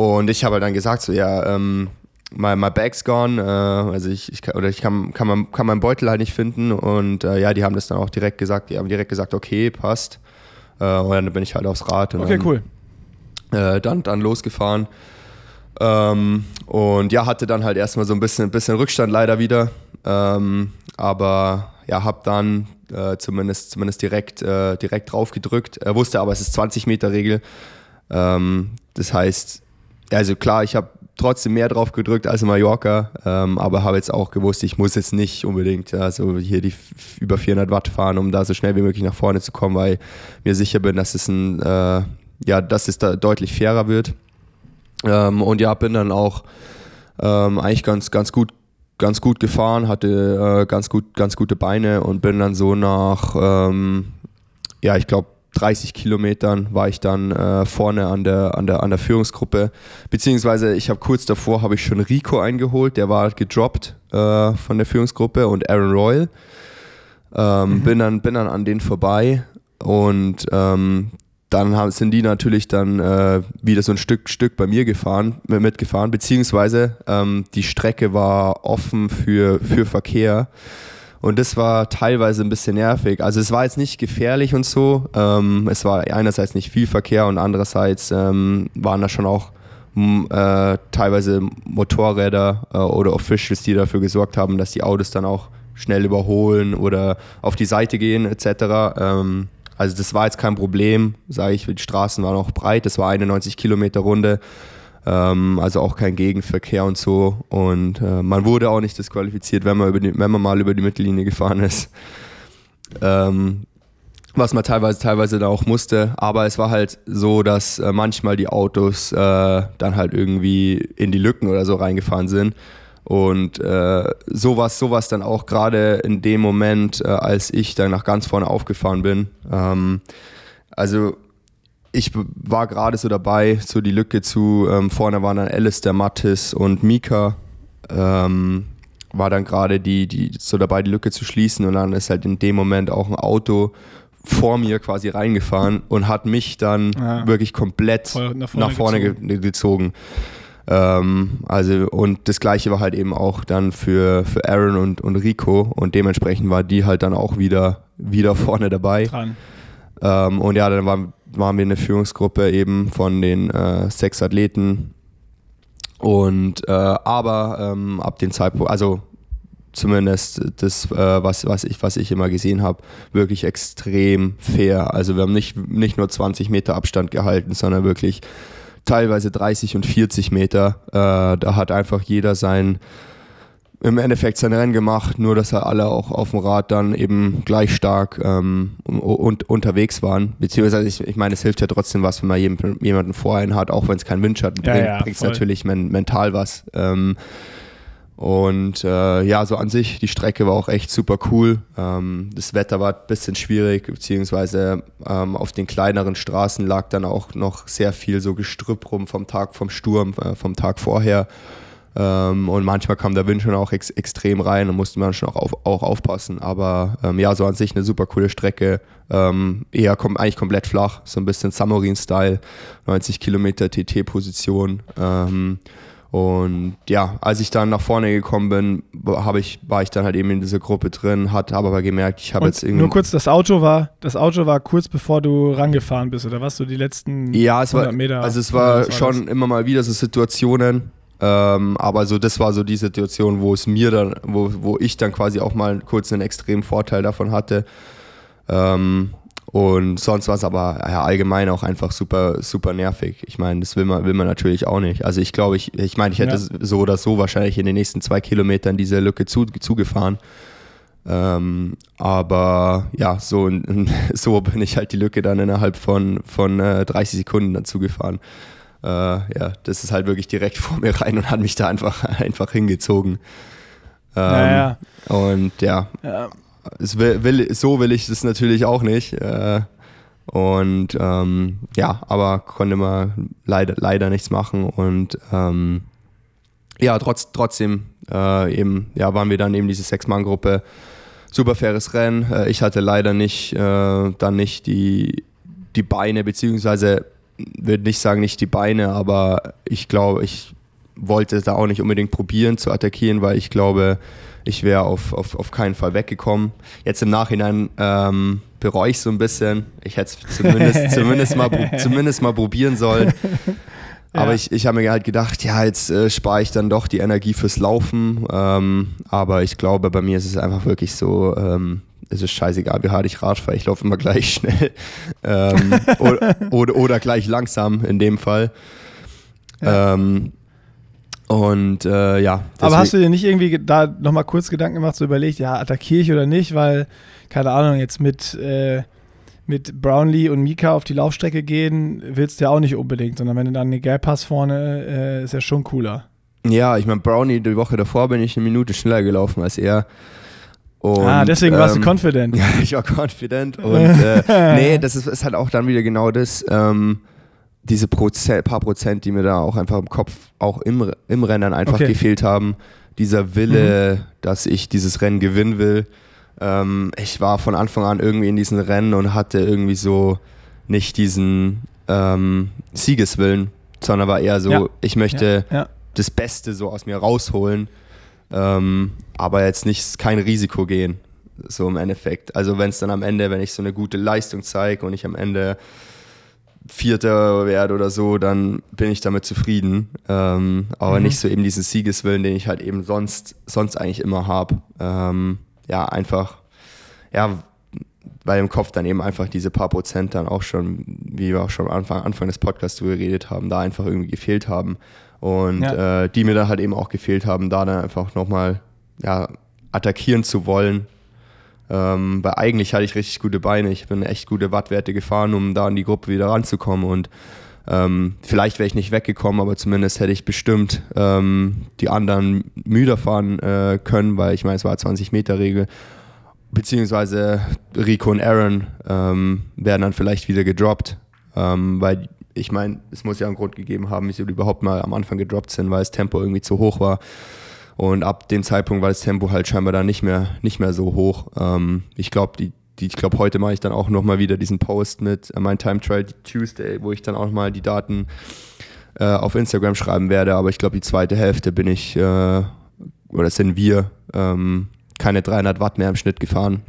und ich habe halt dann gesagt, so, ja, ähm, my, my bag's gone, äh, also ich, ich kann, oder ich kann, kann, mein, kann meinen Beutel halt nicht finden und äh, ja, die haben das dann auch direkt gesagt, die haben direkt gesagt, okay, passt. Äh, und dann bin ich halt aufs Rad und okay, dann, cool. äh, dann, dann losgefahren. Ähm, und ja, hatte dann halt erstmal so ein bisschen, bisschen Rückstand leider wieder. Ähm, aber ja, hab dann äh, zumindest, zumindest direkt, äh, direkt drauf gedrückt. Er wusste aber, es ist 20 Meter Regel. Ähm, das heißt, also klar, ich habe trotzdem mehr drauf gedrückt als in Mallorca, ähm, aber habe jetzt auch gewusst, ich muss jetzt nicht unbedingt also hier die über 400 Watt fahren, um da so schnell wie möglich nach vorne zu kommen, weil mir sicher bin, dass es ein, äh, ja, dass es da deutlich fairer wird. Ähm, und ja, bin dann auch ähm, eigentlich ganz, ganz gut, ganz gut gefahren, hatte äh, ganz gut, ganz gute Beine und bin dann so nach, ähm, ja, ich glaube 30 Kilometern war ich dann äh, vorne an der, an, der, an der Führungsgruppe. Beziehungsweise ich habe kurz davor habe ich schon Rico eingeholt, der war gedroppt äh, von der Führungsgruppe und Aaron Royal. Ähm, bin, dann, bin dann an denen vorbei und ähm, dann haben, sind die natürlich dann äh, wieder so ein Stück, Stück bei mir gefahren, mit- mitgefahren, beziehungsweise ähm, die Strecke war offen für, für Verkehr. Und das war teilweise ein bisschen nervig. Also es war jetzt nicht gefährlich und so. Ähm, es war einerseits nicht viel Verkehr und andererseits ähm, waren da schon auch m, äh, teilweise Motorräder äh, oder Officials, die dafür gesorgt haben, dass die Autos dann auch schnell überholen oder auf die Seite gehen etc. Ähm, also das war jetzt kein Problem, sage ich. Die Straßen waren auch breit. Das war eine 90 Kilometer Runde. Ähm, also auch kein Gegenverkehr und so. Und äh, man wurde auch nicht disqualifiziert, wenn man, die, wenn man mal über die Mittellinie gefahren ist. Ähm, was man teilweise, teilweise da auch musste. Aber es war halt so, dass äh, manchmal die Autos äh, dann halt irgendwie in die Lücken oder so reingefahren sind. Und äh, sowas, sowas dann auch gerade in dem Moment, äh, als ich dann nach ganz vorne aufgefahren bin. Ähm, also ich war gerade so dabei, so die Lücke zu, ähm, vorne waren dann Alistair, Mattis und Mika, ähm, war dann gerade die, die so dabei, die Lücke zu schließen und dann ist halt in dem Moment auch ein Auto vor mir quasi reingefahren und hat mich dann Ah. wirklich komplett Voll nach nach vorne, vorne ge gezogen. Ähm, also und das gleiche war halt eben auch dann für, für Aaron und, und Rico und dementsprechend war die halt dann auch wieder, wieder (laughs) vorne dabei. Dran. Ähm, und ja, dann waren, waren wir eine Führungsgruppe eben von den äh, sechs Athleten. Und äh, aber ähm, ab dem Zeitpunkt, also zumindest das, äh, was, was, ich, was ich immer gesehen habe, wirklich extrem fair. Also wir haben nicht, nicht nur 20 Meter Abstand gehalten, sondern wirklich teilweise 30 und 40 Meter. Äh, da hat einfach jeder sein, im Endeffekt sein Rennen gemacht, nur dass er alle auch auf dem Rad dann eben gleich stark ähm, und, unterwegs waren. Beziehungsweise, ich, ich meine, es hilft ja trotzdem was, wenn man jemanden vor einen hat, auch wenn es keinen Windschatten Ja, bringt, ja, bringt es natürlich men mental was. Ähm, und äh, ja, so an sich, die Strecke war auch echt super cool. Ähm, das Wetter war ein bisschen schwierig, beziehungsweise ähm, auf den kleineren Straßen lag dann auch noch sehr viel so Gestrüpp rum vom Tag vom Sturm, äh, vom Tag vorher. Ähm, und manchmal kam der Wind schon auch ex extrem rein und musste man schon auch, auf, auch aufpassen. Aber ähm, ja, so an sich eine super coole Strecke. Ähm, eher kom eigentlich komplett flach, so ein bisschen Samorin-Style, 90 Kilometer TT-Position. Ähm, und ja, als ich dann nach vorne gekommen bin, war ich, war ich dann halt eben in dieser Gruppe drin, hat habe aber gemerkt, ich habe jetzt irgendwie. nur kurz, das Auto war, das Auto war kurz bevor du rangefahren bist, oder was? So die letzten Ja, es war, 100 Meter? also es war schon immer mal wieder so Situationen, ähm, aber so das war so die Situation, wo es mir dann, wo, wo ich dann quasi auch mal kurz einen extremen Vorteil davon hatte. Ähm, und sonst war es aber ja, allgemein auch einfach super, super nervig. Ich meine, das will man, will man natürlich auch nicht. Also ich glaube, ich, ich meine, ich hätte Ja. so oder so wahrscheinlich in den nächsten zwei Kilometern diese Lücke zu, zugefahren. Ähm, aber ja, so, (laughs) so bin ich halt die Lücke dann innerhalb von, von äh, 30 Sekunden dann zugefahren. Äh, ja, das ist halt wirklich direkt (laughs) vor mir rein und hat mich da einfach, (laughs) einfach hingezogen. Ähm, Ja, ja. Und ja, Ja. will, will, so will ich das natürlich auch nicht. Äh, und ähm, ja, aber konnte man leider, leider nichts machen. Und ähm, ja, trotz, trotzdem äh, eben, ja, waren wir dann eben diese Sechs-Mann-Gruppe. Super faires Rennen. Äh, ich hatte leider nicht, äh, dann nicht die, die Beine, beziehungsweise würde nicht sagen nicht die Beine, aber ich glaube, ich wollte da auch nicht unbedingt probieren zu attackieren, weil ich glaube, ich wäre auf, auf, auf keinen Fall weggekommen. Jetzt im Nachhinein ähm, bereue ich so ein bisschen. Ich hätte es zumindest, (laughs) zumindest, mal, zumindest mal probieren sollen. (laughs) Ja. Aber ich, ich habe mir halt gedacht, ja, jetzt äh, spare ich dann doch die Energie fürs Laufen. Ähm, aber ich glaube, bei mir ist es einfach wirklich so, ähm, es ist scheißegal, wie hart ich Rad fahre, ich laufe immer gleich (laughs) schnell. ähm, oder, oder, oder, gleich langsam in dem Fall. Ja. Ähm, und äh, ja. Aber hast du dir nicht irgendwie da nochmal kurz Gedanken gemacht, so überlegt, ja, attackiere ich oder nicht, weil, keine Ahnung, jetzt mit, äh, mit Brownlee und Mika auf die Laufstrecke gehen, willst du ja auch nicht unbedingt, sondern wenn du dann eine Gap hast vorne, äh, ist ja schon cooler. Ja, ich meine, Brownie, die Woche davor bin ich eine Minute schneller gelaufen als er. Und, ah, deswegen warst du ähm, confident. (laughs) Ja, ich war confident. Und äh, nee, das ist, ist, halt auch dann wieder genau das. Ähm, diese Prozent, paar Prozent, die mir da auch einfach im Kopf, auch im, im Rennen einfach okay. gefehlt haben. Dieser Wille, mhm. dass ich dieses Rennen gewinnen will. Ähm, ich war von Anfang an irgendwie in diesen Rennen und hatte irgendwie so nicht diesen ähm, Siegeswillen, sondern war eher so, ja. ich möchte ja. Ja. das Beste so aus mir rausholen, ähm, aber jetzt nicht kein Risiko gehen, so im Endeffekt. Also wenn es dann am Ende, wenn ich so eine gute Leistung zeige und ich am Ende Vierter werde oder so, dann bin ich damit zufrieden. Ähm, aber mhm. nicht so eben diesen Siegeswillen, den ich halt eben sonst, sonst eigentlich immer habe. Ähm, ja, einfach, ja, weil im Kopf dann eben einfach diese paar Prozent dann auch schon, wie wir auch schon am Anfang, Anfang des Podcasts drüber geredet haben, da einfach irgendwie gefehlt haben. Und ja. äh, die mir dann halt eben auch gefehlt haben, da dann einfach nochmal ja, attackieren zu wollen, ähm, weil eigentlich hatte ich richtig gute Beine. Ich bin echt gute Wattwerte gefahren, um da in die Gruppe wieder ranzukommen. Und ähm, vielleicht wäre ich nicht weggekommen, aber zumindest hätte ich bestimmt ähm, die anderen müder fahren äh, können, weil ich meine, es war 20-Meter-Regel. Beziehungsweise Rico und Aaron ähm, werden dann vielleicht wieder gedroppt, ähm, weil ich meine, es muss ja einen Grund gegeben haben, wieso die überhaupt mal am Anfang gedroppt sind, weil das Tempo irgendwie zu hoch war. Und ab dem Zeitpunkt war das Tempo halt scheinbar dann nicht mehr, nicht mehr so hoch. Ähm, ich glaube, die, die, ich glaube, heute mache ich dann auch nochmal wieder diesen Post mit äh, mein Time Trial Tuesday, wo ich dann auch mal die Daten äh, auf Instagram schreiben werde. Aber ich glaube, die zweite Hälfte bin ich, äh, oder sind wir, ähm, keine 300 Watt mehr im Schnitt gefahren.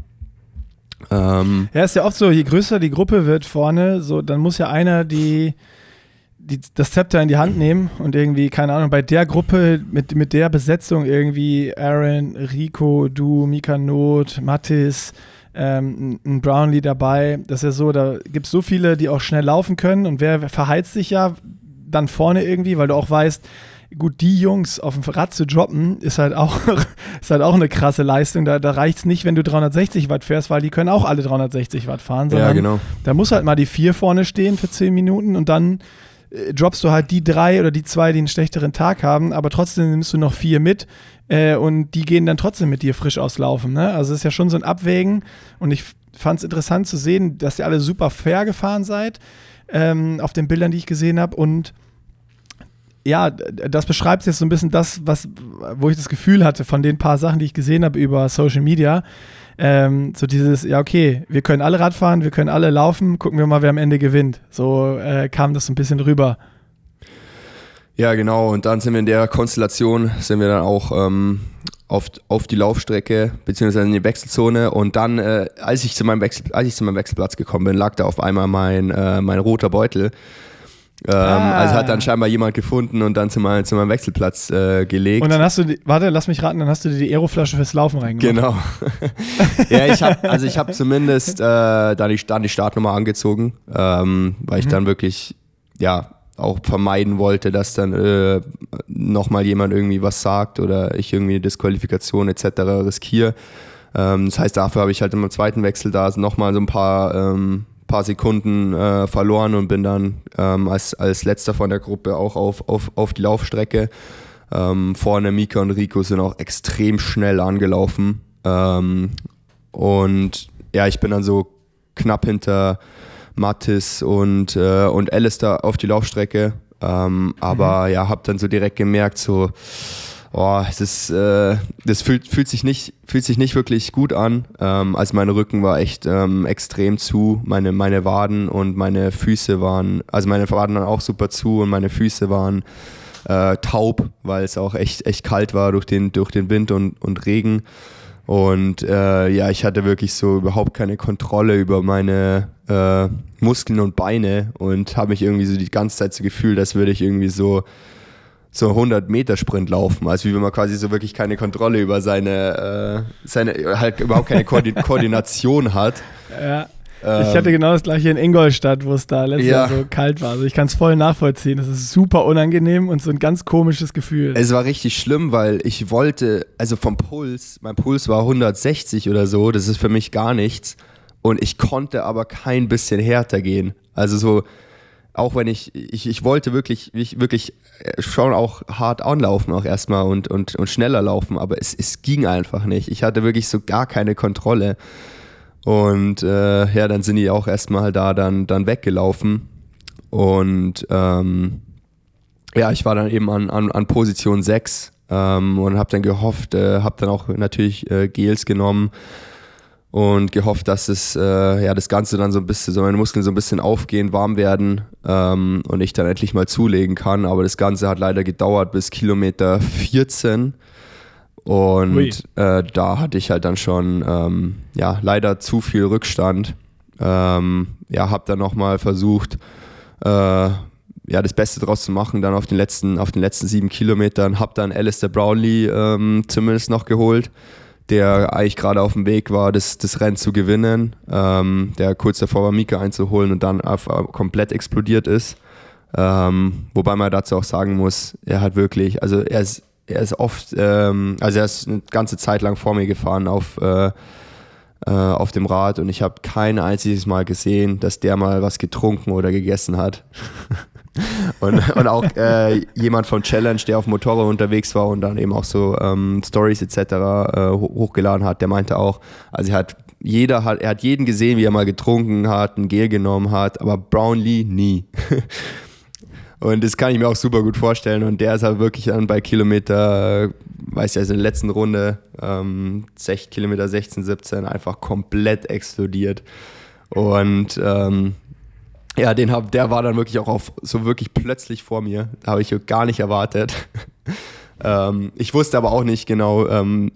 Ähm, ja, ist ja oft so, je größer die Gruppe wird vorne, so, dann muss ja einer die die, das Zepter in die Hand nehmen und irgendwie, keine Ahnung, bei der Gruppe mit, mit der Besetzung irgendwie Aaron, Rico, du, Mika Not, Mattis, ähm, ein Brownlee dabei. Das ist ja so, da gibt es so viele, die auch schnell laufen können und wer verheizt sich ja dann vorne irgendwie, weil du auch weißt, gut, die Jungs auf dem Rad zu droppen, ist halt auch, ist halt auch eine krasse Leistung. Da, da reicht es nicht, wenn du 360 Watt fährst, weil die können auch alle 360 Watt fahren. ja, genau. Da muss halt mal die vier vorne stehen für 10 Minuten und dann äh, droppst du halt die drei oder die zwei, die einen schlechteren Tag haben, aber trotzdem nimmst du noch vier mit äh, und die gehen dann trotzdem mit dir frisch auslaufen. Ne? Also es ist ja schon so ein Abwägen und ich fand es interessant zu sehen, dass ihr alle super fair gefahren seid ähm, auf den Bildern, die ich gesehen habe und ja, das beschreibt jetzt so ein bisschen das, was, wo ich das Gefühl hatte von den paar Sachen, die ich gesehen habe über Social Media, ähm, so dieses, ja, okay, wir können alle Radfahren, wir können alle laufen, gucken wir mal, wer am Ende gewinnt. So äh, kam das so ein bisschen rüber. Ja, genau. Und dann sind wir in der Konstellation, sind wir dann auch ähm, auf, auf die Laufstrecke, beziehungsweise in die Wechselzone. Und dann, äh, als, ich zu meinem Wechsel, als ich zu meinem Wechselplatz gekommen bin, lag da auf einmal mein, äh, mein roter Beutel. Ähm, ah. Also hat dann scheinbar jemand gefunden und dann zu, mein, zu meinem Wechselplatz äh, gelegt. Und dann hast du, die, warte, lass mich raten, dann hast du dir die Aeroflasche fürs Laufen reingemacht. Genau. (laughs) ja, ich habe, also ich habe zumindest äh, dann, die, dann die Startnummer angezogen, ähm, weil ich mhm. dann wirklich, ja, auch vermeiden wollte, dass dann äh, nochmal jemand irgendwie was sagt oder ich irgendwie eine Disqualifikation etc. riskiere. Ähm, das heißt, dafür habe ich halt im zweiten Wechsel da nochmal so ein paar ähm, paar Sekunden äh, verloren und bin dann ähm, als, als letzter von der Gruppe auch auf, auf, auf die Laufstrecke. Ähm, vorne Mika und Rico sind auch extrem schnell angelaufen. Ähm, und ja, ich bin dann so knapp hinter Mattis und, äh, und Alistair auf die Laufstrecke. Ähm, aber mhm. ja, habe dann so direkt gemerkt, so, oh, es ist, äh, das fühlt, fühlt, sich nicht, fühlt sich nicht wirklich gut an. Ähm, also mein Rücken war echt ähm, extrem zu, meine, meine Waden und meine Füße waren, also meine Waden waren auch super zu und meine Füße waren äh, taub, weil es auch echt, echt kalt war durch den, durch den Wind und, und Regen. Und äh, ja, ich hatte wirklich so überhaupt keine Kontrolle über meine äh, Muskeln und Beine und habe mich irgendwie so die ganze Zeit so gefühlt, als würde ich irgendwie so so 100 Meter Sprint laufen, also wie wenn man quasi so wirklich keine Kontrolle über seine, äh, seine halt überhaupt keine Koordin (laughs) Koordination hat. Ja. Ähm, ich hatte genau das gleiche in Ingolstadt, wo es da letztes ja. Jahr so kalt war. Also ich kann es voll nachvollziehen. Das ist super unangenehm und so ein ganz komisches Gefühl. Es war richtig schlimm, weil ich wollte, also vom Puls, mein Puls war 160 oder so, das ist für mich gar nichts. Und ich konnte aber kein bisschen härter gehen. Also so, auch wenn ich, ich, ich wollte wirklich, ich wirklich äh, schon auch hart anlaufen auch erstmal und, und, und schneller laufen, aber es, es ging einfach nicht. Ich hatte wirklich so gar keine Kontrolle. Und äh, ja, dann sind die auch erstmal da dann, dann weggelaufen. Und ähm, ja, ich war dann eben an, an, an Position 6 ähm, und habe dann gehofft, äh, habe dann auch natürlich äh, Gels genommen und gehofft, dass es äh, ja das Ganze dann so ein bisschen, so meine Muskeln so ein bisschen aufgehen, warm werden ähm, und ich dann endlich mal zulegen kann. Aber das Ganze hat leider gedauert bis Kilometer 14. Und äh, da hatte ich halt dann schon ähm, ja, leider zu viel Rückstand. Ähm, ja, habe dann nochmal versucht, äh, ja, das Beste draus zu machen, dann auf den letzten, auf den letzten sieben Kilometern. Habe dann Alistair Brownlee ähm, zumindest noch geholt, der eigentlich gerade auf dem Weg war, das, das Rennen zu gewinnen, ähm, der kurz davor war, Mika einzuholen und dann auf, komplett explodiert ist. Ähm, wobei man dazu auch sagen muss, er hat wirklich, also er ist er ist oft, ähm, also er ist eine ganze Zeit lang vor mir gefahren auf, äh, äh, auf dem Rad und ich habe kein einziges Mal gesehen, dass der mal was getrunken oder gegessen hat. (laughs) und, und auch äh, jemand von Challenge, der auf Motorrad unterwegs war und dann eben auch so ähm, Stories etc. Äh, hochgeladen hat, der meinte auch, also er hat jeder hat, er hat jeden gesehen, wie er mal getrunken hat, ein Gel genommen hat, aber Brownlee nie. (laughs) Und das kann ich mir auch super gut vorstellen. Und der ist halt wirklich dann bei Kilometer, weiß ich, also in der letzten Runde, ähm, 6, Kilometer 16, 17, einfach komplett explodiert. Und ähm, ja, den hab, der war dann wirklich auch auf, so wirklich plötzlich vor mir. Habe ich gar nicht erwartet. (laughs) ähm, ich wusste aber auch nicht genau, ähm,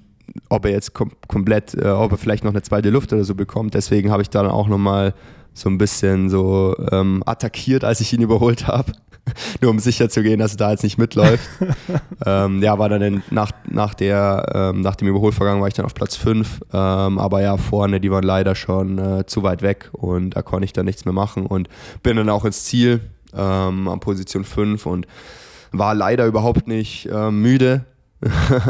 ob er jetzt kom komplett, äh, ob er vielleicht noch eine zweite Luft oder so bekommt. Deswegen habe ich dann auch nochmal so ein bisschen so ähm, attackiert, als ich ihn (laughs) überholt habe. (laughs) nur um sicher zu gehen, dass er da jetzt nicht mitläuft. (laughs) ähm, ja, war dann in, nach, nach, der, ähm, nach dem Überholvorgang war ich dann auf Platz 5. Ähm, aber ja, vorne, die waren leider schon äh, zu weit weg und da konnte ich dann nichts mehr machen und bin dann auch ins Ziel ähm, an Position 5 und war leider überhaupt nicht äh, müde.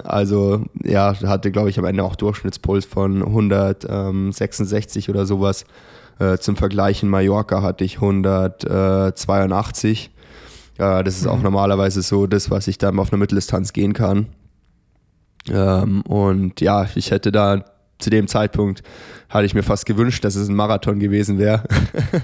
also ja, hatte glaube ich am Ende auch Durchschnittspuls von 166 oder sowas. Äh, zum Vergleich in Mallorca hatte ich 182. Ja, das ist auch mhm. normalerweise so das, was ich dann auf einer Mitteldistanz gehen kann. Ähm, und ja, ich hätte da zu dem Zeitpunkt, hatte ich mir fast gewünscht, dass es ein Marathon gewesen wäre. (laughs)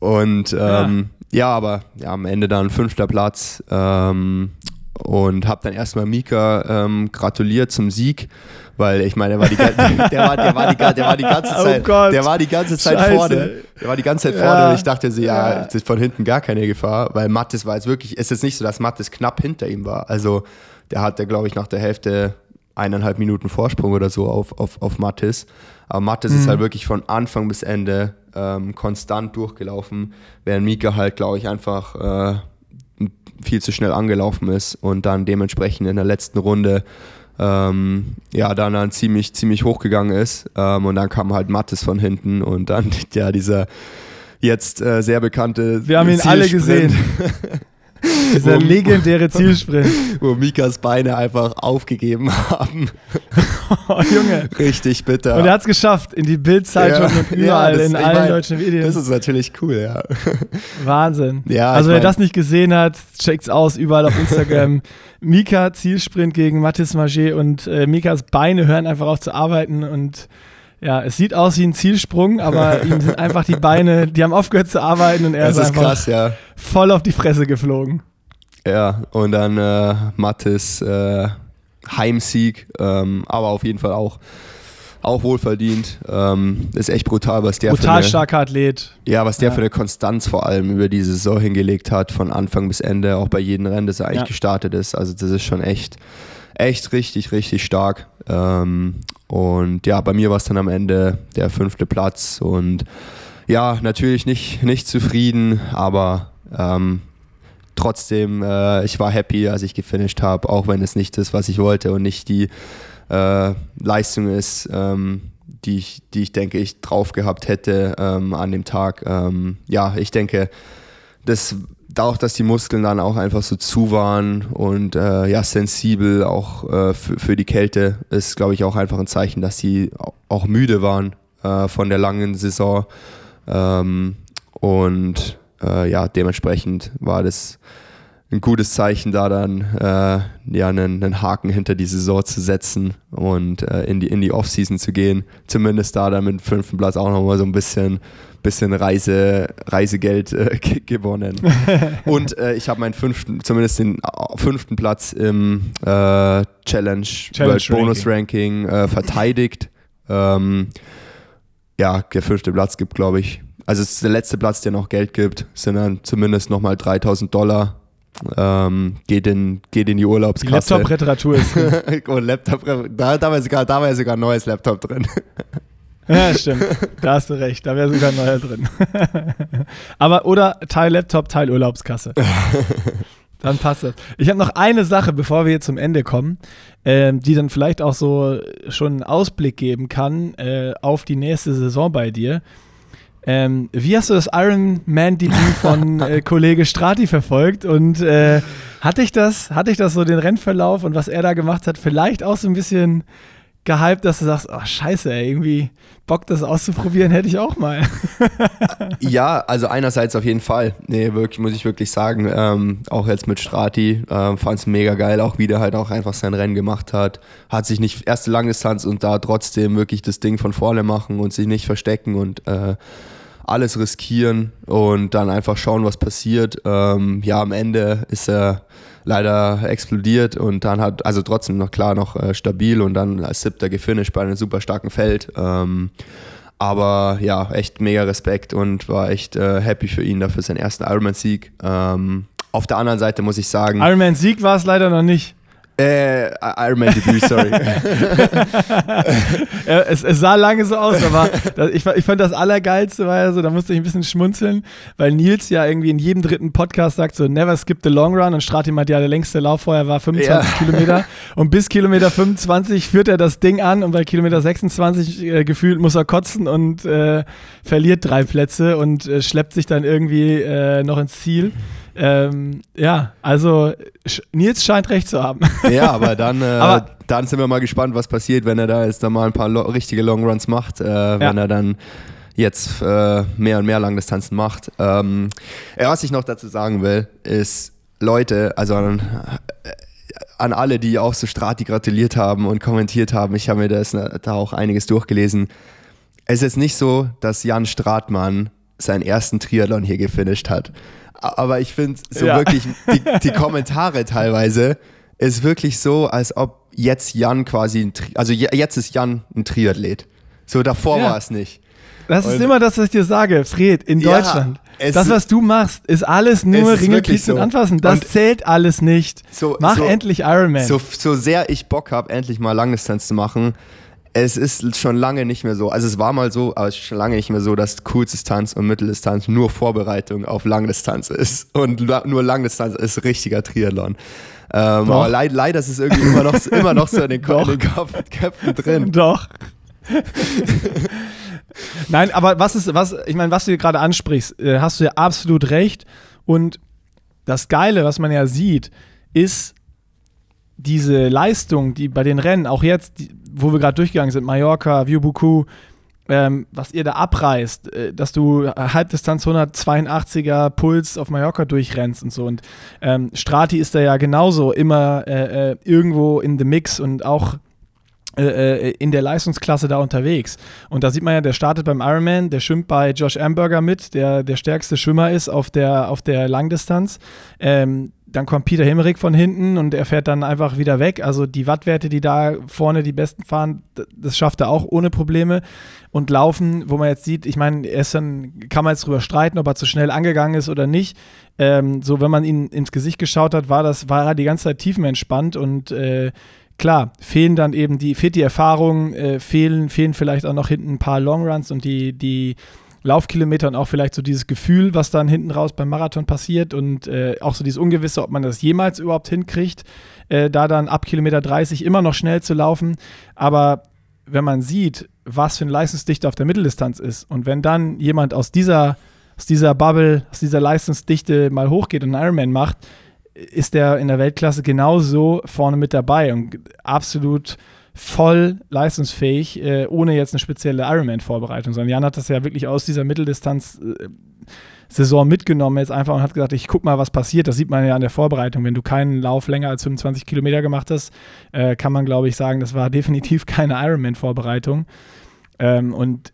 und ähm, ja. ja. aber ja, am Ende dann fünfter Platz ähm, und habe dann erstmal Mika ähm, gratuliert zum Sieg weil ich meine, der war die, (laughs) der war, der war die, der war die ganze Zeit, oh der war die ganze Zeit Scheiße. vorne. Der war die ganze Zeit vorne und ich dachte so, ja, ja, ist von hinten gar keine Gefahr, weil Mattes war jetzt wirklich, es ist nicht so, dass Mattes knapp hinter ihm war. Also der hatte, glaube ich, nach der Hälfte eineinhalb Minuten Vorsprung oder so auf, auf, auf Mattes. Aber Mattes mhm. ist halt wirklich von Anfang bis Ende ähm, konstant durchgelaufen, während Mika halt, glaube ich, einfach äh, viel zu schnell angelaufen ist und dann dementsprechend in der letzten Runde ähm, ja, dann, dann ziemlich, ziemlich hochgegangen ist. Ähm, und dann kam halt Mattes von hinten und dann (laughs) ja dieser jetzt äh, sehr bekannte. Wir haben ihn alle gesehen. (laughs) Dieser legendäre (laughs) Zielsprint. Wo Mikas Beine einfach aufgegeben haben. (laughs) oh, Junge. Richtig bitter. Und er hat es geschafft, in die Bildzeitung ja, und überall, ja, in allen mein, deutschen Medien. Das ist natürlich cool, ja. (laughs) Wahnsinn. Ja, also wer mein, das nicht gesehen hat, checkt's aus, überall auf Instagram. Mika Zielsprint gegen Mathis Maget und äh, Mikas Beine hören einfach auf zu arbeiten und Ja, es sieht aus wie ein Zielsprung, aber ihm sind einfach die Beine, die haben aufgehört zu arbeiten und er Das ist, ist einfach krass, ja. voll auf die Fresse geflogen. Ja, und dann äh, Mattes äh, Heimsieg, ähm, aber auf jeden Fall auch, auch wohlverdient. Ähm, ist echt brutal, was der für Brutal eine, starker Athlet. Ja, was der Ja. für eine Konstanz vor allem über die Saison hingelegt hat, von Anfang bis Ende, auch bei jedem Rennen, das er eigentlich Ja. gestartet ist. Also das ist schon echt, echt richtig, richtig stark. Ähm, und ja, bei mir war es dann am Ende der fünfte Platz und ja, natürlich nicht, nicht zufrieden, aber ähm, trotzdem, äh, ich war happy, als ich gefinisht habe, auch wenn es nicht ist, was ich wollte und nicht die äh, Leistung ist, ähm, die, ich, die ich denke, ich drauf gehabt hätte ähm, an dem Tag. Ähm, ja, ich denke, das auch, dass die Muskeln dann auch einfach so zu waren und äh, ja, sensibel auch äh, für, die Kälte ist, glaube ich, auch einfach ein Zeichen, dass sie au- auch müde waren äh, von der langen Saison. Ähm, und äh, ja, dementsprechend war das ein gutes Zeichen, da dann äh, ja, einen, einen Haken hinter die Saison zu setzen und äh, in die, in die Offseason zu gehen. Zumindest da dann mit dem fünften Platz auch nochmal so ein bisschen, bisschen Reise, Reisegeld äh, (laughs) ge- gewonnen. (laughs) und äh, ich habe meinen fünften, zumindest den äh, fünften Platz im äh, Challenge, World Bonus Ranking verteidigt. Ähm, ja, der fünfte Platz gibt, glaube ich, also es ist der letzte Platz, der noch Geld gibt, sind dann zumindest nochmal 3000 Dollar. Ähm, geht, in, geht in die Urlaubskasse. Laptop-Reparatur ist. Und (laughs) Laptop, da, da, war sogar, da war sogar ein neues Laptop drin. ja, stimmt. Da hast du recht. Da wäre sogar ein neuer drin. (laughs) Aber oder Teil Laptop, Teil Urlaubskasse. (laughs) Dann passt das. Ich habe noch eine Sache, bevor wir jetzt zum Ende kommen, ähm, die dann vielleicht auch so schon einen Ausblick geben kann äh, auf die nächste Saison bei dir. Ähm, wie hast du das Ironman-Debüt von (laughs) äh, Kollege Strati verfolgt? Und äh, hat dich das, hat dich das so den Rennverlauf und was er da gemacht hat, vielleicht auch so ein bisschen gehypt, dass du sagst, oh scheiße, ey, irgendwie Bock, das auszuprobieren, hätte ich auch mal. (laughs) Ja, also einerseits auf jeden Fall. Nee, wirklich, muss ich wirklich sagen. Ähm, auch jetzt mit Strati ähm, fand es mega geil, auch wie der halt auch einfach sein Rennen gemacht hat. Hat sich nicht erste Langdistanz und da trotzdem wirklich das Ding von vorne machen und sich nicht verstecken und äh, alles riskieren und dann einfach schauen, was passiert. Ähm, ja, am Ende ist er leider explodiert und dann hat, also trotzdem noch klar noch äh, stabil und dann als siebter gefinisht bei einem super starken Feld. Ähm, aber ja, echt mega Respekt und war echt äh, happy für ihn dafür seinen ersten Ironman-Sieg. Ähm, auf der anderen Seite muss ich sagen, Ironman-Sieg war es leider noch nicht. Äh, Ironman-Debüt, sorry. (laughs) Ja, es, es sah lange so aus, aber das, ich, ich fand das Allergeilste war ja so, da musste ich ein bisschen schmunzeln, weil Nils ja irgendwie in jedem dritten Podcast sagt so, never skip the long run und Strati meint, ja, der längste Lauf vorher war 25 Ja. Kilometer (laughs) und bis Kilometer 25 führt er das Ding an und bei Kilometer 26 äh, gefühlt muss er kotzen und äh, verliert drei Plätze und äh, schleppt sich dann irgendwie äh, noch ins Ziel. Ähm, ja, also Nils scheint recht zu haben. (laughs) ja, aber dann, äh, Aber- dann sind wir mal gespannt, was passiert, wenn er da jetzt dann mal ein paar lo richtige Long Runs macht, äh, wenn er dann jetzt äh, mehr und mehr Langdistanzen macht. Ähm, ja, was ich noch dazu sagen will, ist, Leute, also an, äh, an alle, die auch so Strati gratuliert haben und kommentiert haben, ich habe mir das, äh, da auch einiges durchgelesen. Es ist jetzt nicht so, dass Jan Stratmann seinen ersten Triathlon hier gefinisht hat. Aber ich finde so Ja. wirklich, die, die (laughs) Kommentare teilweise ist wirklich so, als ob jetzt Jan quasi, ein also je- jetzt ist Jan ein Triathlet. So davor Ja. war es nicht. Das ist Und- immer das, was ich dir sage, Fred, in Ja, Deutschland. Das, ist- was du machst, ist alles nur ist Ringe, und so. Anfassen. Das Und- zählt alles nicht. So- Mach so- endlich Ironman. So, so sehr ich Bock habe, endlich mal Langdistanz zu machen, es ist schon lange nicht mehr so. Also es war mal so, aber es ist schon lange nicht mehr so, dass Kurzdistanz und Mitteldistanz nur Vorbereitung auf Langdistanz ist. Und nur Langdistanz ist richtiger Triathlon. Ähm, aber leid, leider ist es irgendwie immer noch, immer noch so in den, Ko Doch. in den Kopf, Köpfen drin. Doch. Nein, aber was ist, was, ich meine, was du gerade ansprichst, äh, hast du ja absolut recht. Und das Geile, was man ja sieht, ist diese Leistung, die bei den Rennen, auch jetzt, die, wo wir gerade durchgegangen sind, Mallorca, Vieux-Boucou, ähm, was ihr da abreißt, äh, dass du Halbdistanz 182er Puls auf Mallorca durchrennst und so. Und ähm, Strati ist da ja genauso immer äh, äh, irgendwo in the mix und auch äh, äh, in der Leistungsklasse da unterwegs. Und da sieht man ja, der startet beim Ironman, der schwimmt bei Josh Amberger mit, der der stärkste Schwimmer ist auf der, auf der Langdistanz. Ähm, dann kommt Peter Himmerich von hinten und er fährt dann einfach wieder weg. Also die Wattwerte, die da vorne die besten fahren, das schafft er auch ohne Probleme. Und laufen, wo man jetzt sieht, ich meine, er ist dann, kann man jetzt drüber streiten, ob er zu schnell angegangen ist oder nicht. Ähm, so, wenn man ihn ins Gesicht geschaut hat, war das, war er die ganze Zeit tiefenentspannt und äh, klar, fehlen dann eben die, fehlt die Erfahrung, äh, fehlen, fehlen vielleicht auch noch hinten ein paar Longruns und die, die Laufkilometer und auch vielleicht so dieses Gefühl, was dann hinten raus beim Marathon passiert und äh, auch so dieses Ungewisse, ob man das jemals überhaupt hinkriegt, äh, da dann ab Kilometer 30 immer noch schnell zu laufen. Aber wenn man sieht, was für eine Leistungsdichte auf der Mitteldistanz ist und wenn dann jemand aus dieser, aus dieser Bubble, aus dieser Leistungsdichte mal hochgeht und einen Ironman macht, ist der in der Weltklasse genauso vorne mit dabei und absolut voll leistungsfähig, äh, ohne jetzt eine spezielle Ironman-Vorbereitung, sondern Jan hat das ja wirklich aus dieser Mitteldistanz-Saison mitgenommen jetzt einfach und hat gesagt, ich guck mal, was passiert. Das sieht man ja an der Vorbereitung. Wenn du keinen Lauf länger als 25 Kilometer gemacht hast, äh, kann man, glaube ich, sagen, das war (laughs) definitiv keine Ironman-Vorbereitung. Ähm, und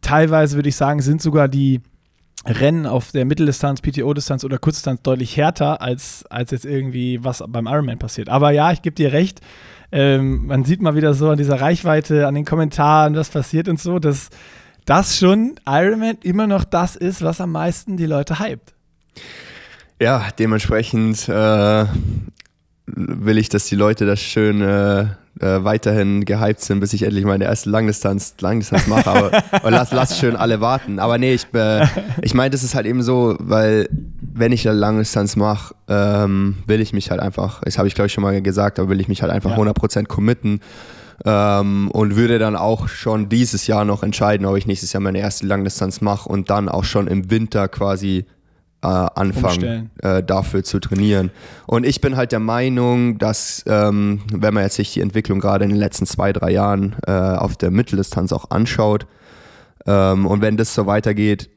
teilweise würde ich sagen, sind sogar die Rennen auf der Mitteldistanz, PTO-Distanz oder Kurzdistanz deutlich härter, als, als jetzt irgendwie was beim Ironman passiert. Aber ja, ich gebe dir recht, ähm, man sieht mal wieder so an dieser Reichweite, an den Kommentaren, was passiert und so, dass das schon Ironman immer noch das ist, was am meisten die Leute hypt. Ja, dementsprechend äh, will ich, dass die Leute das schön äh, äh, weiterhin gehypt sind, bis ich endlich meine erste Langdistanz, Langdistanz mache. Aber, (laughs) aber lass, lass schön alle warten. Aber nee, ich, äh, ich meine, das ist halt eben so, weil wenn ich eine Langdistanz mache, ähm, will ich mich halt einfach, das habe ich glaube ich schon mal gesagt, aber will ich mich halt einfach ja. 100% committen. Ähm, und würde dann auch schon dieses Jahr noch entscheiden, ob ich nächstes Jahr meine erste Langdistanz mache und dann auch schon im Winter quasi äh, anfangen, äh, dafür zu trainieren. Und ich bin halt der Meinung, dass, ähm, wenn man jetzt sich die Entwicklung gerade in den letzten zwei, drei Jahren äh, auf der Mitteldistanz auch anschaut, ähm, und wenn das so weitergeht,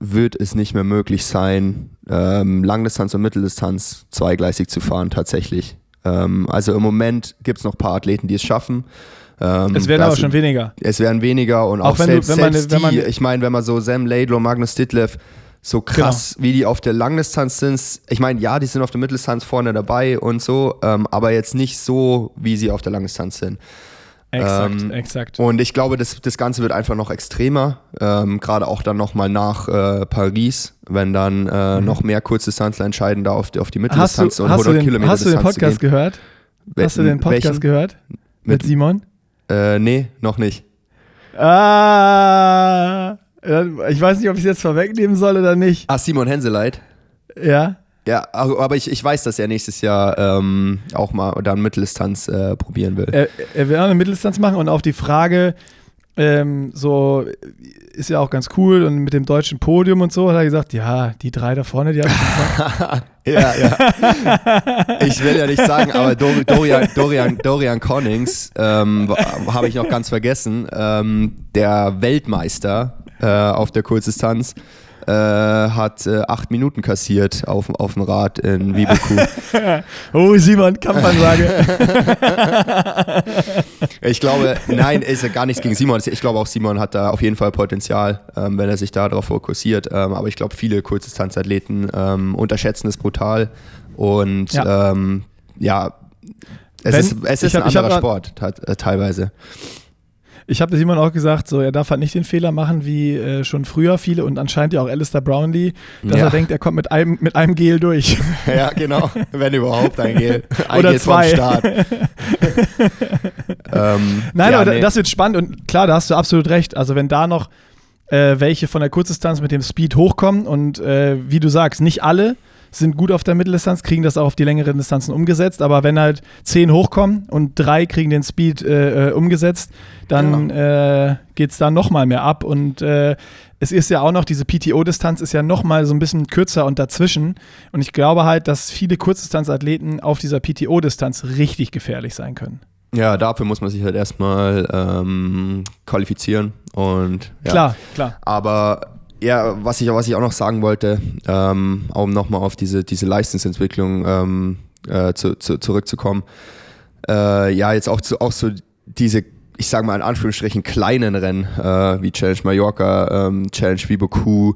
wird es nicht mehr möglich sein, ähm, Langdistanz und Mitteldistanz zweigleisig zu fahren, tatsächlich. Ähm, also im Moment gibt es noch ein paar Athleten, die es schaffen. Ähm, es werden aber schon weniger. Es werden weniger und auch, auch selbst, du, selbst man, die, ich meine, wenn man so Sam Laidlaw, Magnus Ditlev, so krass, genau. wie die auf der Langdistanz sind. Ich meine, ja, die sind auf der Mitteldistanz vorne dabei und so, ähm, aber jetzt nicht so, wie sie auf der Langdistanz sind. Exakt, ähm, exakt. Und ich glaube, das, das Ganze wird einfach noch extremer, ähm, gerade auch dann nochmal nach äh, Paris, wenn dann äh, mhm. noch mehr Kurzdistanzler entscheiden, da auf die, auf die Mitteldistanz du, und 100 den, Kilometer Hast du den Podcast gehört? Hast du den Podcast welchen? gehört? Mit, mit Simon? Äh, nee, noch nicht. Ah, ich weiß nicht, ob ich es jetzt vorwegnehmen soll oder nicht. Ah, Simon Henseleit. Ja. Ja, aber ich, ich weiß, dass er nächstes Jahr ähm, auch mal dann Mitteldistanz äh, probieren will. Er, er will auch eine Mitteldistanz machen und auf die Frage, ähm, so ist ja auch ganz cool und mit dem deutschen Podium und so hat er gesagt, ja, die drei da vorne, die haben (laughs) Ja, ja. Ich will ja nicht sagen, aber Dorian, Dorian, Dorian Connings ähm, habe ich noch ganz vergessen, ähm, der Weltmeister äh, auf der Kurzdistanz äh, hat äh, acht Minuten kassiert auf, auf dem Rad in Wibeku. (laughs) oh, Simon, Kampfansage. (laughs) ich glaube, nein, ist ja gar nichts gegen Simon. Ich glaube auch Simon hat da auf jeden Fall Potenzial, ähm, wenn er sich darauf fokussiert. Ähm, aber ich glaube, viele Kurzdistanzathleten ähm, unterschätzen es brutal. Und ja, ähm, ja es wenn, ist, es ist hab, ein anderer Sport äh, teilweise. Ich habe Simon auch gesagt, so er darf halt nicht den Fehler machen wie äh, schon früher viele und anscheinend ja auch Alistair Brownlee, dass ja. er denkt, er kommt mit einem, mit einem Gel durch. (laughs) Ja, genau. Wenn überhaupt ein Gel. (laughs) Ein Oder Gel zwei. Start. (laughs) ähm, Nein, ja, aber nee. das wird spannend und klar, da hast du absolut recht. Also wenn da noch äh, welche von der Kurzdistanz mit dem Speed hochkommen und äh, wie du sagst, nicht alle, sind gut auf der Mitteldistanz, kriegen das auch auf die längeren Distanzen umgesetzt. Aber wenn halt zehn hochkommen und drei kriegen den Speed äh, äh umgesetzt, dann genau. äh, geht es da nochmal mehr ab. Und äh, es ist ja auch noch, diese PTO-Distanz ist ja nochmal so ein bisschen kürzer und dazwischen. Und ich glaube halt, dass viele Kurzdistanzathleten auf dieser PTO-Distanz richtig gefährlich sein können. Ja, dafür muss man sich halt erstmal ähm, qualifizieren und ja. klar, klar. Aber ja, was ich, was ich auch noch sagen wollte, ähm, um nochmal auf diese, diese Leistungsentwicklung ähm, äh, zu, zu, zurückzukommen. Äh, ja, jetzt auch, zu, auch so diese, ich sage mal in Anführungsstrichen, kleinen Rennen, äh, wie Challenge Mallorca, ähm, Challenge Viboku,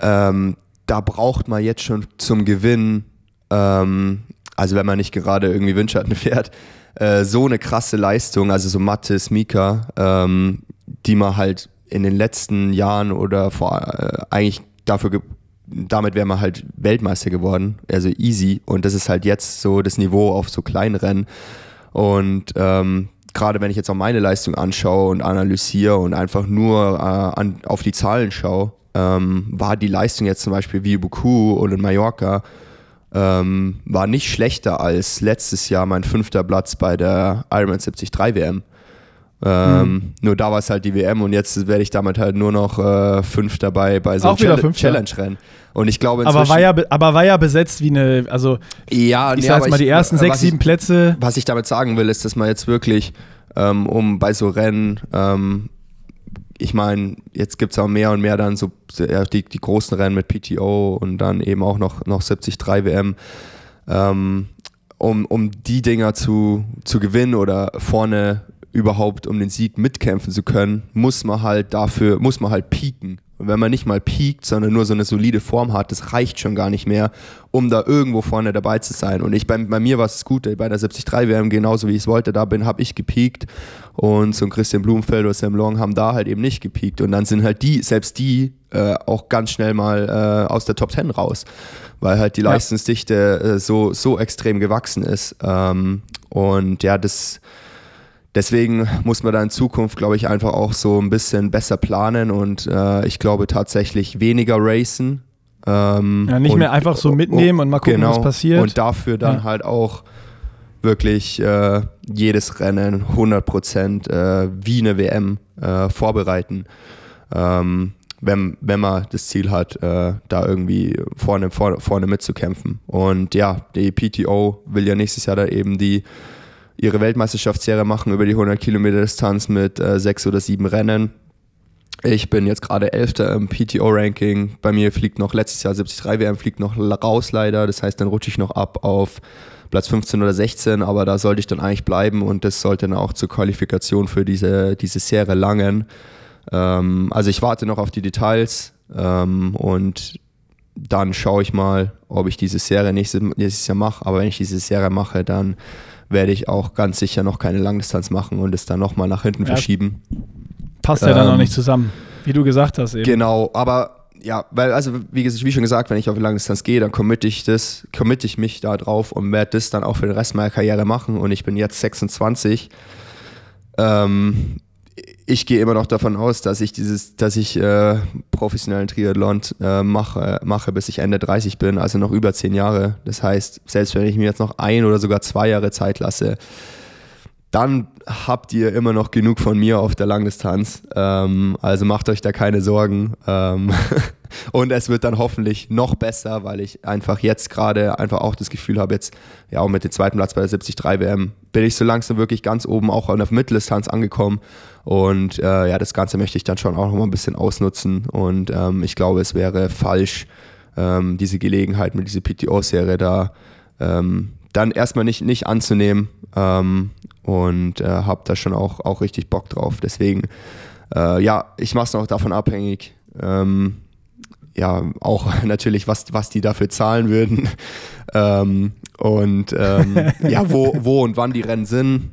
ähm, da braucht man jetzt schon zum Gewinn, ähm, also wenn man nicht gerade irgendwie Windschatten (laughs) fährt, äh, so eine krasse Leistung, also so Mattes, Mika, ähm, die man halt in den letzten Jahren oder vor, äh, eigentlich dafür damit wäre man halt Weltmeister geworden, also easy. Und das ist halt jetzt so das Niveau auf so kleinen Rennen. Und ähm, gerade wenn ich jetzt auch meine Leistung anschaue und analysiere und einfach nur äh, an, auf die Zahlen schaue, ähm, war die Leistung jetzt zum Beispiel wie Buku und in Mallorca ähm, war nicht schlechter als letztes Jahr mein fünfter Platz bei der Ironman 73 WM. Ähm, mhm. Nur da war es halt die WM und jetzt werde ich damit halt nur noch äh, fünf dabei bei so einem Challenge-Rennen. Und ich glaube aber war, ja, aber war ja besetzt wie eine, also ja, ich nee, sag jetzt mal die ersten ich, sechs, sieben ich, Plätze. Was ich damit sagen will, ist, dass man jetzt wirklich ähm, um bei so Rennen, ähm, ich meine, jetzt gibt es auch mehr und mehr dann so ja, die, die großen Rennen mit PTO und dann eben auch noch, noch 73 WM. Ähm, um, um die Dinger zu, zu gewinnen oder vorne überhaupt um den Sieg mitkämpfen zu können, muss man halt dafür, muss man halt pieken. Und wenn man nicht mal piekt, sondern nur so eine solide Form hat, das reicht schon gar nicht mehr, um da irgendwo vorne dabei zu sein. Und ich bei, bei mir war es gut, bei der 73 WM genauso wie ich es wollte, da bin, habe ich gepiekt und so ein Christian Blumenfeld oder Sam Long haben da halt eben nicht gepiekt. Und dann sind halt die, selbst die, äh, auch ganz schnell mal äh, aus der Top 10 raus, weil halt die ja. Leistungsdichte äh, so, so extrem gewachsen ist. Ähm, und ja, das deswegen muss man da in Zukunft, glaube ich, einfach auch so ein bisschen besser planen und äh, ich glaube tatsächlich weniger racen. Ähm, ja, nicht und, mehr einfach so mitnehmen und mal gucken, genau, was passiert. Und dafür dann ja. halt auch wirklich äh, jedes Rennen 100% äh, wie eine WM äh, vorbereiten. Ähm, wenn, wenn man das Ziel hat, äh, da irgendwie vorne, vorne, vorne mitzukämpfen. Und ja, die PTO will ja nächstes Jahr da eben die ihre Weltmeisterschaftsserie machen über die 100 Kilometer Distanz mit äh, sechs oder sieben Rennen. Ich bin jetzt gerade Elfter im PTO-Ranking. Bei mir fliegt noch letztes Jahr 73 WM, fliegt noch raus leider. Das heißt, dann rutsche ich noch ab auf Platz 15 oder 16, aber da sollte ich dann eigentlich bleiben und das sollte dann auch zur Qualifikation für diese, diese Serie langen. Ähm, also ich warte noch auf die Details ähm, und dann schaue ich mal, ob ich diese Serie nächstes, nächstes Jahr mache. Aber wenn ich diese Serie mache, dann werde ich auch ganz sicher noch keine Langdistanz machen und es dann nochmal nach hinten ja, verschieben. Passt ja ähm, dann noch nicht zusammen, wie du gesagt hast eben. Genau, aber ja, weil, also wie, wie, schon gesagt, wenn ich auf die Langdistanz gehe, dann committe ich das, committe ich mich da drauf und werde das dann auch für den Rest meiner Karriere machen. Und ich bin jetzt 26. Ähm, ich gehe immer noch davon aus, dass ich dieses, dass ich äh, professionellen Triathlon äh, mache, mache, bis ich Ende 30 bin, also noch über zehn Jahre. Das heißt, selbst wenn ich mir jetzt noch ein oder sogar zwei Jahre Zeit lasse, dann habt ihr immer noch genug von mir auf der Langdistanz. Ähm, also macht euch da keine Sorgen. Ähm (laughs) und es wird dann hoffentlich noch besser, weil ich einfach jetzt gerade einfach auch das Gefühl habe, jetzt ja auch mit dem zweiten Platz bei der 73 WM bin ich so langsam wirklich ganz oben auch der Mitteldistanz angekommen. Und äh, ja, das Ganze möchte ich dann schon auch noch mal ein bisschen ausnutzen. Und ähm, ich glaube, es wäre falsch, ähm, diese Gelegenheit mit dieser PTO-Serie da ähm, dann erstmal nicht, nicht anzunehmen ähm, und äh, habe da schon auch, auch richtig Bock drauf. Deswegen, äh, ja, ich mache es noch davon abhängig. Ähm, ja, auch (laughs) natürlich, was, was die dafür zahlen würden. (laughs) ähm, und ähm, (laughs) ja, wo, wo und wann die Rennen sind,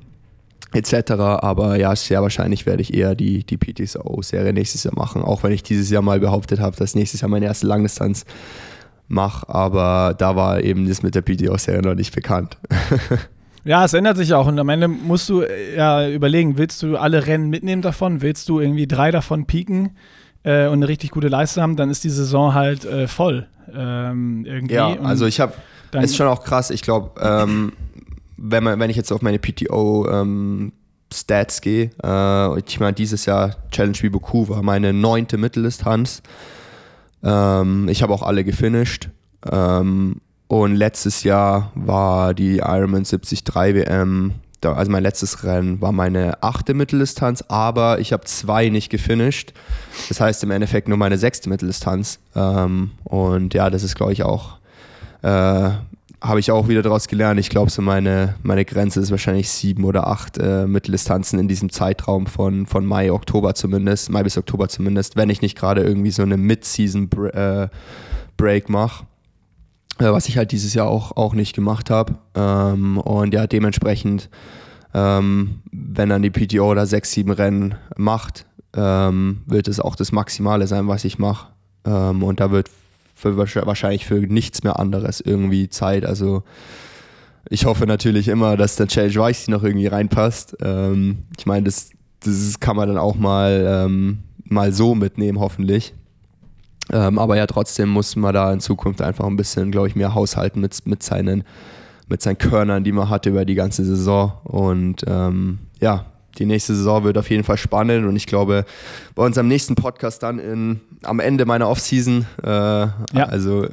etc. Aber ja, sehr wahrscheinlich werde ich eher die, die PTSO-Serie nächstes Jahr machen, auch wenn ich dieses Jahr mal behauptet habe, dass nächstes Jahr meine erste Langdistanz mache, aber da war eben das mit der PTO-Serie noch nicht bekannt. Ja, es ändert sich auch und am Ende musst du äh, ja überlegen, willst du alle Rennen mitnehmen davon, willst du irgendwie drei davon pieken äh, und eine richtig gute Leistung haben, dann ist die Saison halt äh, voll. Ähm, irgendwie. Ja, also ich habe, ist schon auch krass, ich glaube, ähm, wenn, man, wenn ich jetzt auf meine PTO ähm, Stats gehe, äh, ich meine, dieses Jahr Challenge Viboku war meine neunte Mitteldistanz. Ähm, ich habe auch alle gefinisht. Ähm, und letztes Jahr war die Ironman 73 WM, also mein letztes Rennen war meine achte Mitteldistanz, aber ich habe zwei nicht gefinisht. Das heißt im Endeffekt nur meine sechste Mitteldistanz. Ähm, und ja, das ist, glaube ich, auch äh, habe ich auch wieder daraus gelernt. Ich glaube, so meine, meine Grenze ist wahrscheinlich sieben oder acht äh, Mitteldistanzen in diesem Zeitraum von, von Mai, Oktober zumindest, Mai bis Oktober zumindest, wenn ich nicht gerade irgendwie so eine Mid-Season-Break äh, mache. Äh, was ich halt dieses Jahr auch, auch nicht gemacht habe. Ähm, und ja, dementsprechend, ähm, wenn dann die PTO da sechs, sieben Rennen macht, ähm, wird es auch das Maximale sein, was ich mache. Ähm, und da wird für, wahrscheinlich für nichts mehr anderes irgendwie Zeit. Also ich hoffe natürlich immer, dass der Challenge Weichsee noch irgendwie reinpasst. Ähm, ich meine, das, das kann man dann auch mal, ähm, mal so mitnehmen, hoffentlich. Ähm, aber ja, trotzdem muss man da in Zukunft einfach ein bisschen, glaube ich, mehr haushalten mit, mit, seinen, mit seinen Körnern, die man hatte über die ganze Saison. Und ähm, ja, die nächste Saison wird auf jeden Fall spannend und ich glaube, bei unserem nächsten Podcast dann in, am Ende meiner Offseason, äh, ja. also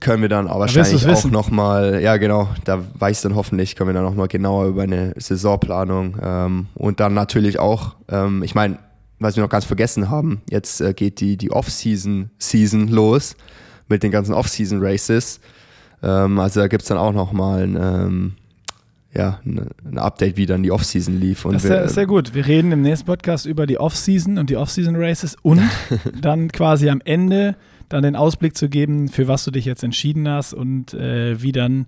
können wir dann aber wahrscheinlich auch nochmal, ja genau, da weiß dann hoffentlich, können wir dann nochmal genauer über eine Saisonplanung ähm, und dann natürlich auch, ähm, ich meine, was wir noch ganz vergessen haben, jetzt äh, geht die, die Off-Season Season los mit den ganzen Off-Season Races. Ähm, also da gibt es dann auch nochmal ein, ähm, ja, ein Update, wie dann die Off-Season lief. Und das ist sehr, sehr gut. Wir reden im nächsten Podcast über die Off-Season und die Off-Season Races und (laughs) dann quasi am Ende dann den Ausblick zu geben, für was du dich jetzt entschieden hast und äh, wie dann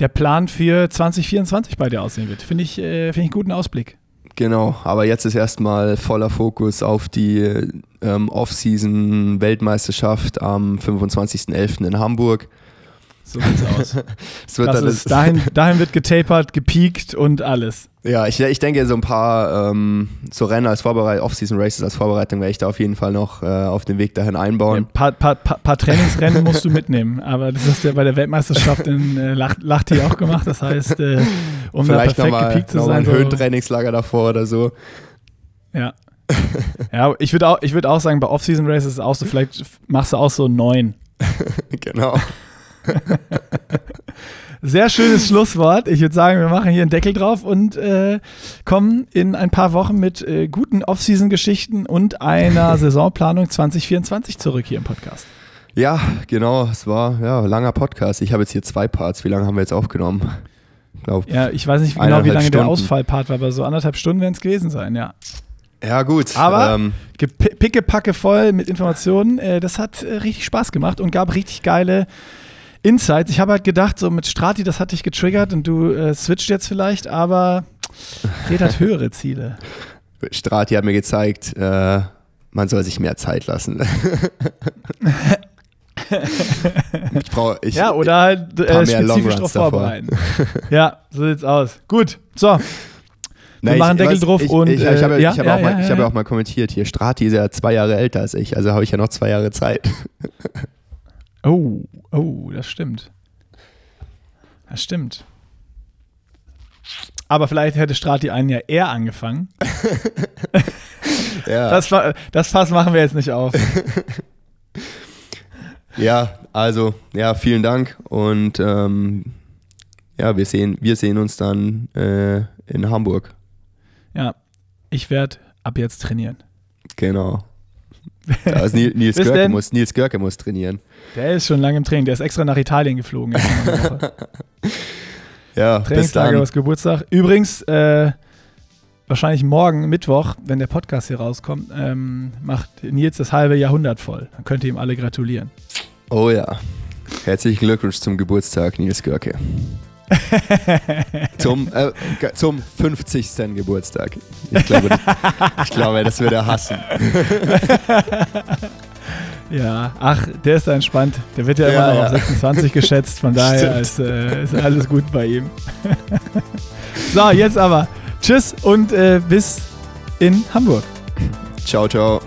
der Plan für 2024 bei dir aussehen wird. Finde ich, äh, find ich einen guten Ausblick. Genau, aber jetzt ist erstmal voller Fokus auf die ähm, Off-Season-Weltmeisterschaft am 25.11. in Hamburg. So sieht's aus. (laughs) wird das ist, dahin, dahin wird getapert, gepiekt und alles. Ja, ich, ich denke, so ein paar ähm, so Rennen als Vorbereitung, Off-Season-Races als Vorbereitung werde ich da auf jeden Fall noch äh, auf den Weg dahin einbauen. Ein ja, paar, paar, paar, paar, Trainingsrennen musst du mitnehmen, (laughs) aber das hast du ja bei der Weltmeisterschaft in äh, Lachti auch gemacht. Das heißt, äh, um Vielleicht da perfekt mal, gepiekt zu sein. Ein so Höhentrainingslager davor oder so. Ja. ja, ich würde auch, würd auch sagen, bei Off-Season-Races ist es auch so, vielleicht machst du auch so neun. (laughs) genau. (laughs) Sehr schönes Schlusswort. Ich würde sagen, wir machen hier einen Deckel drauf und äh, kommen in ein paar Wochen mit äh, guten Off-Season-Geschichten und einer (laughs) Saisonplanung 2024 zurück hier im Podcast. Ja, genau. Es war ja ein langer Podcast. Ich habe jetzt hier zwei Parts. Wie lange haben wir jetzt aufgenommen? Glaub, ja, ich weiß nicht genau, wie lange Stunden. der Ausfallpart war, aber so anderthalb Stunden werden es gewesen sein, ja. Ja, gut. Aber ähm, pickepacke voll mit Informationen. Äh, das hat äh, richtig Spaß gemacht und gab richtig geile Insights. Ich habe halt gedacht, so mit Strati, das hat dich getriggert und du äh, switcht jetzt vielleicht, aber Fred hat (laughs) höhere Ziele. Strati hat mir gezeigt, äh, man soll sich mehr Zeit lassen. (laughs) ich brauche ich, ja oder halt äh, spezifisch darauf vorbereiten. ja, so sieht's aus. Gut, so. Wir Nein, machen ich, Deckel drauf ich, und ich, ich, habe, ja, ich habe ja, auch, ja, mal, ja, hab auch mal kommentiert hier. Strati ist ja zwei Jahre älter als ich, also habe ich ja noch zwei Jahre Zeit. Oh, oh, das stimmt. Das stimmt. Aber vielleicht hätte Strati einen ja eher angefangen. (laughs) ja. Das, das Fass machen wir jetzt nicht auf. (laughs) ja, also, ja, vielen Dank und ähm, ja, wir sehen, wir sehen uns dann äh, in Hamburg. Ja, ich werde ab jetzt trainieren. Genau. (laughs) Also Nils, Görke muss, Nils Görke muss trainieren. Der ist schon lange im Training. Der ist extra nach Italien geflogen. (laughs) ja, Trainingslager aus Geburtstag. Übrigens, äh, wahrscheinlich morgen, Mittwoch, wenn der Podcast hier rauskommt, ähm, macht Nils das halbe Jahrhundert voll. Dann könnt ihr ihm alle gratulieren. Oh ja. Herzlichen Glückwunsch zum Geburtstag, Nils Görke. (laughs) zum, äh, zum 50. Geburtstag. Ich glaube, (laughs) ich glaube, das würde er hassen. (laughs) ja, ach, der ist entspannt. Der wird ja, ja immer noch ja. auf 26 geschätzt, von daher ist, äh, ist, alles gut bei ihm. so, jetzt aber. Tschüss und äh, bis in Hamburg. Ciao, ciao.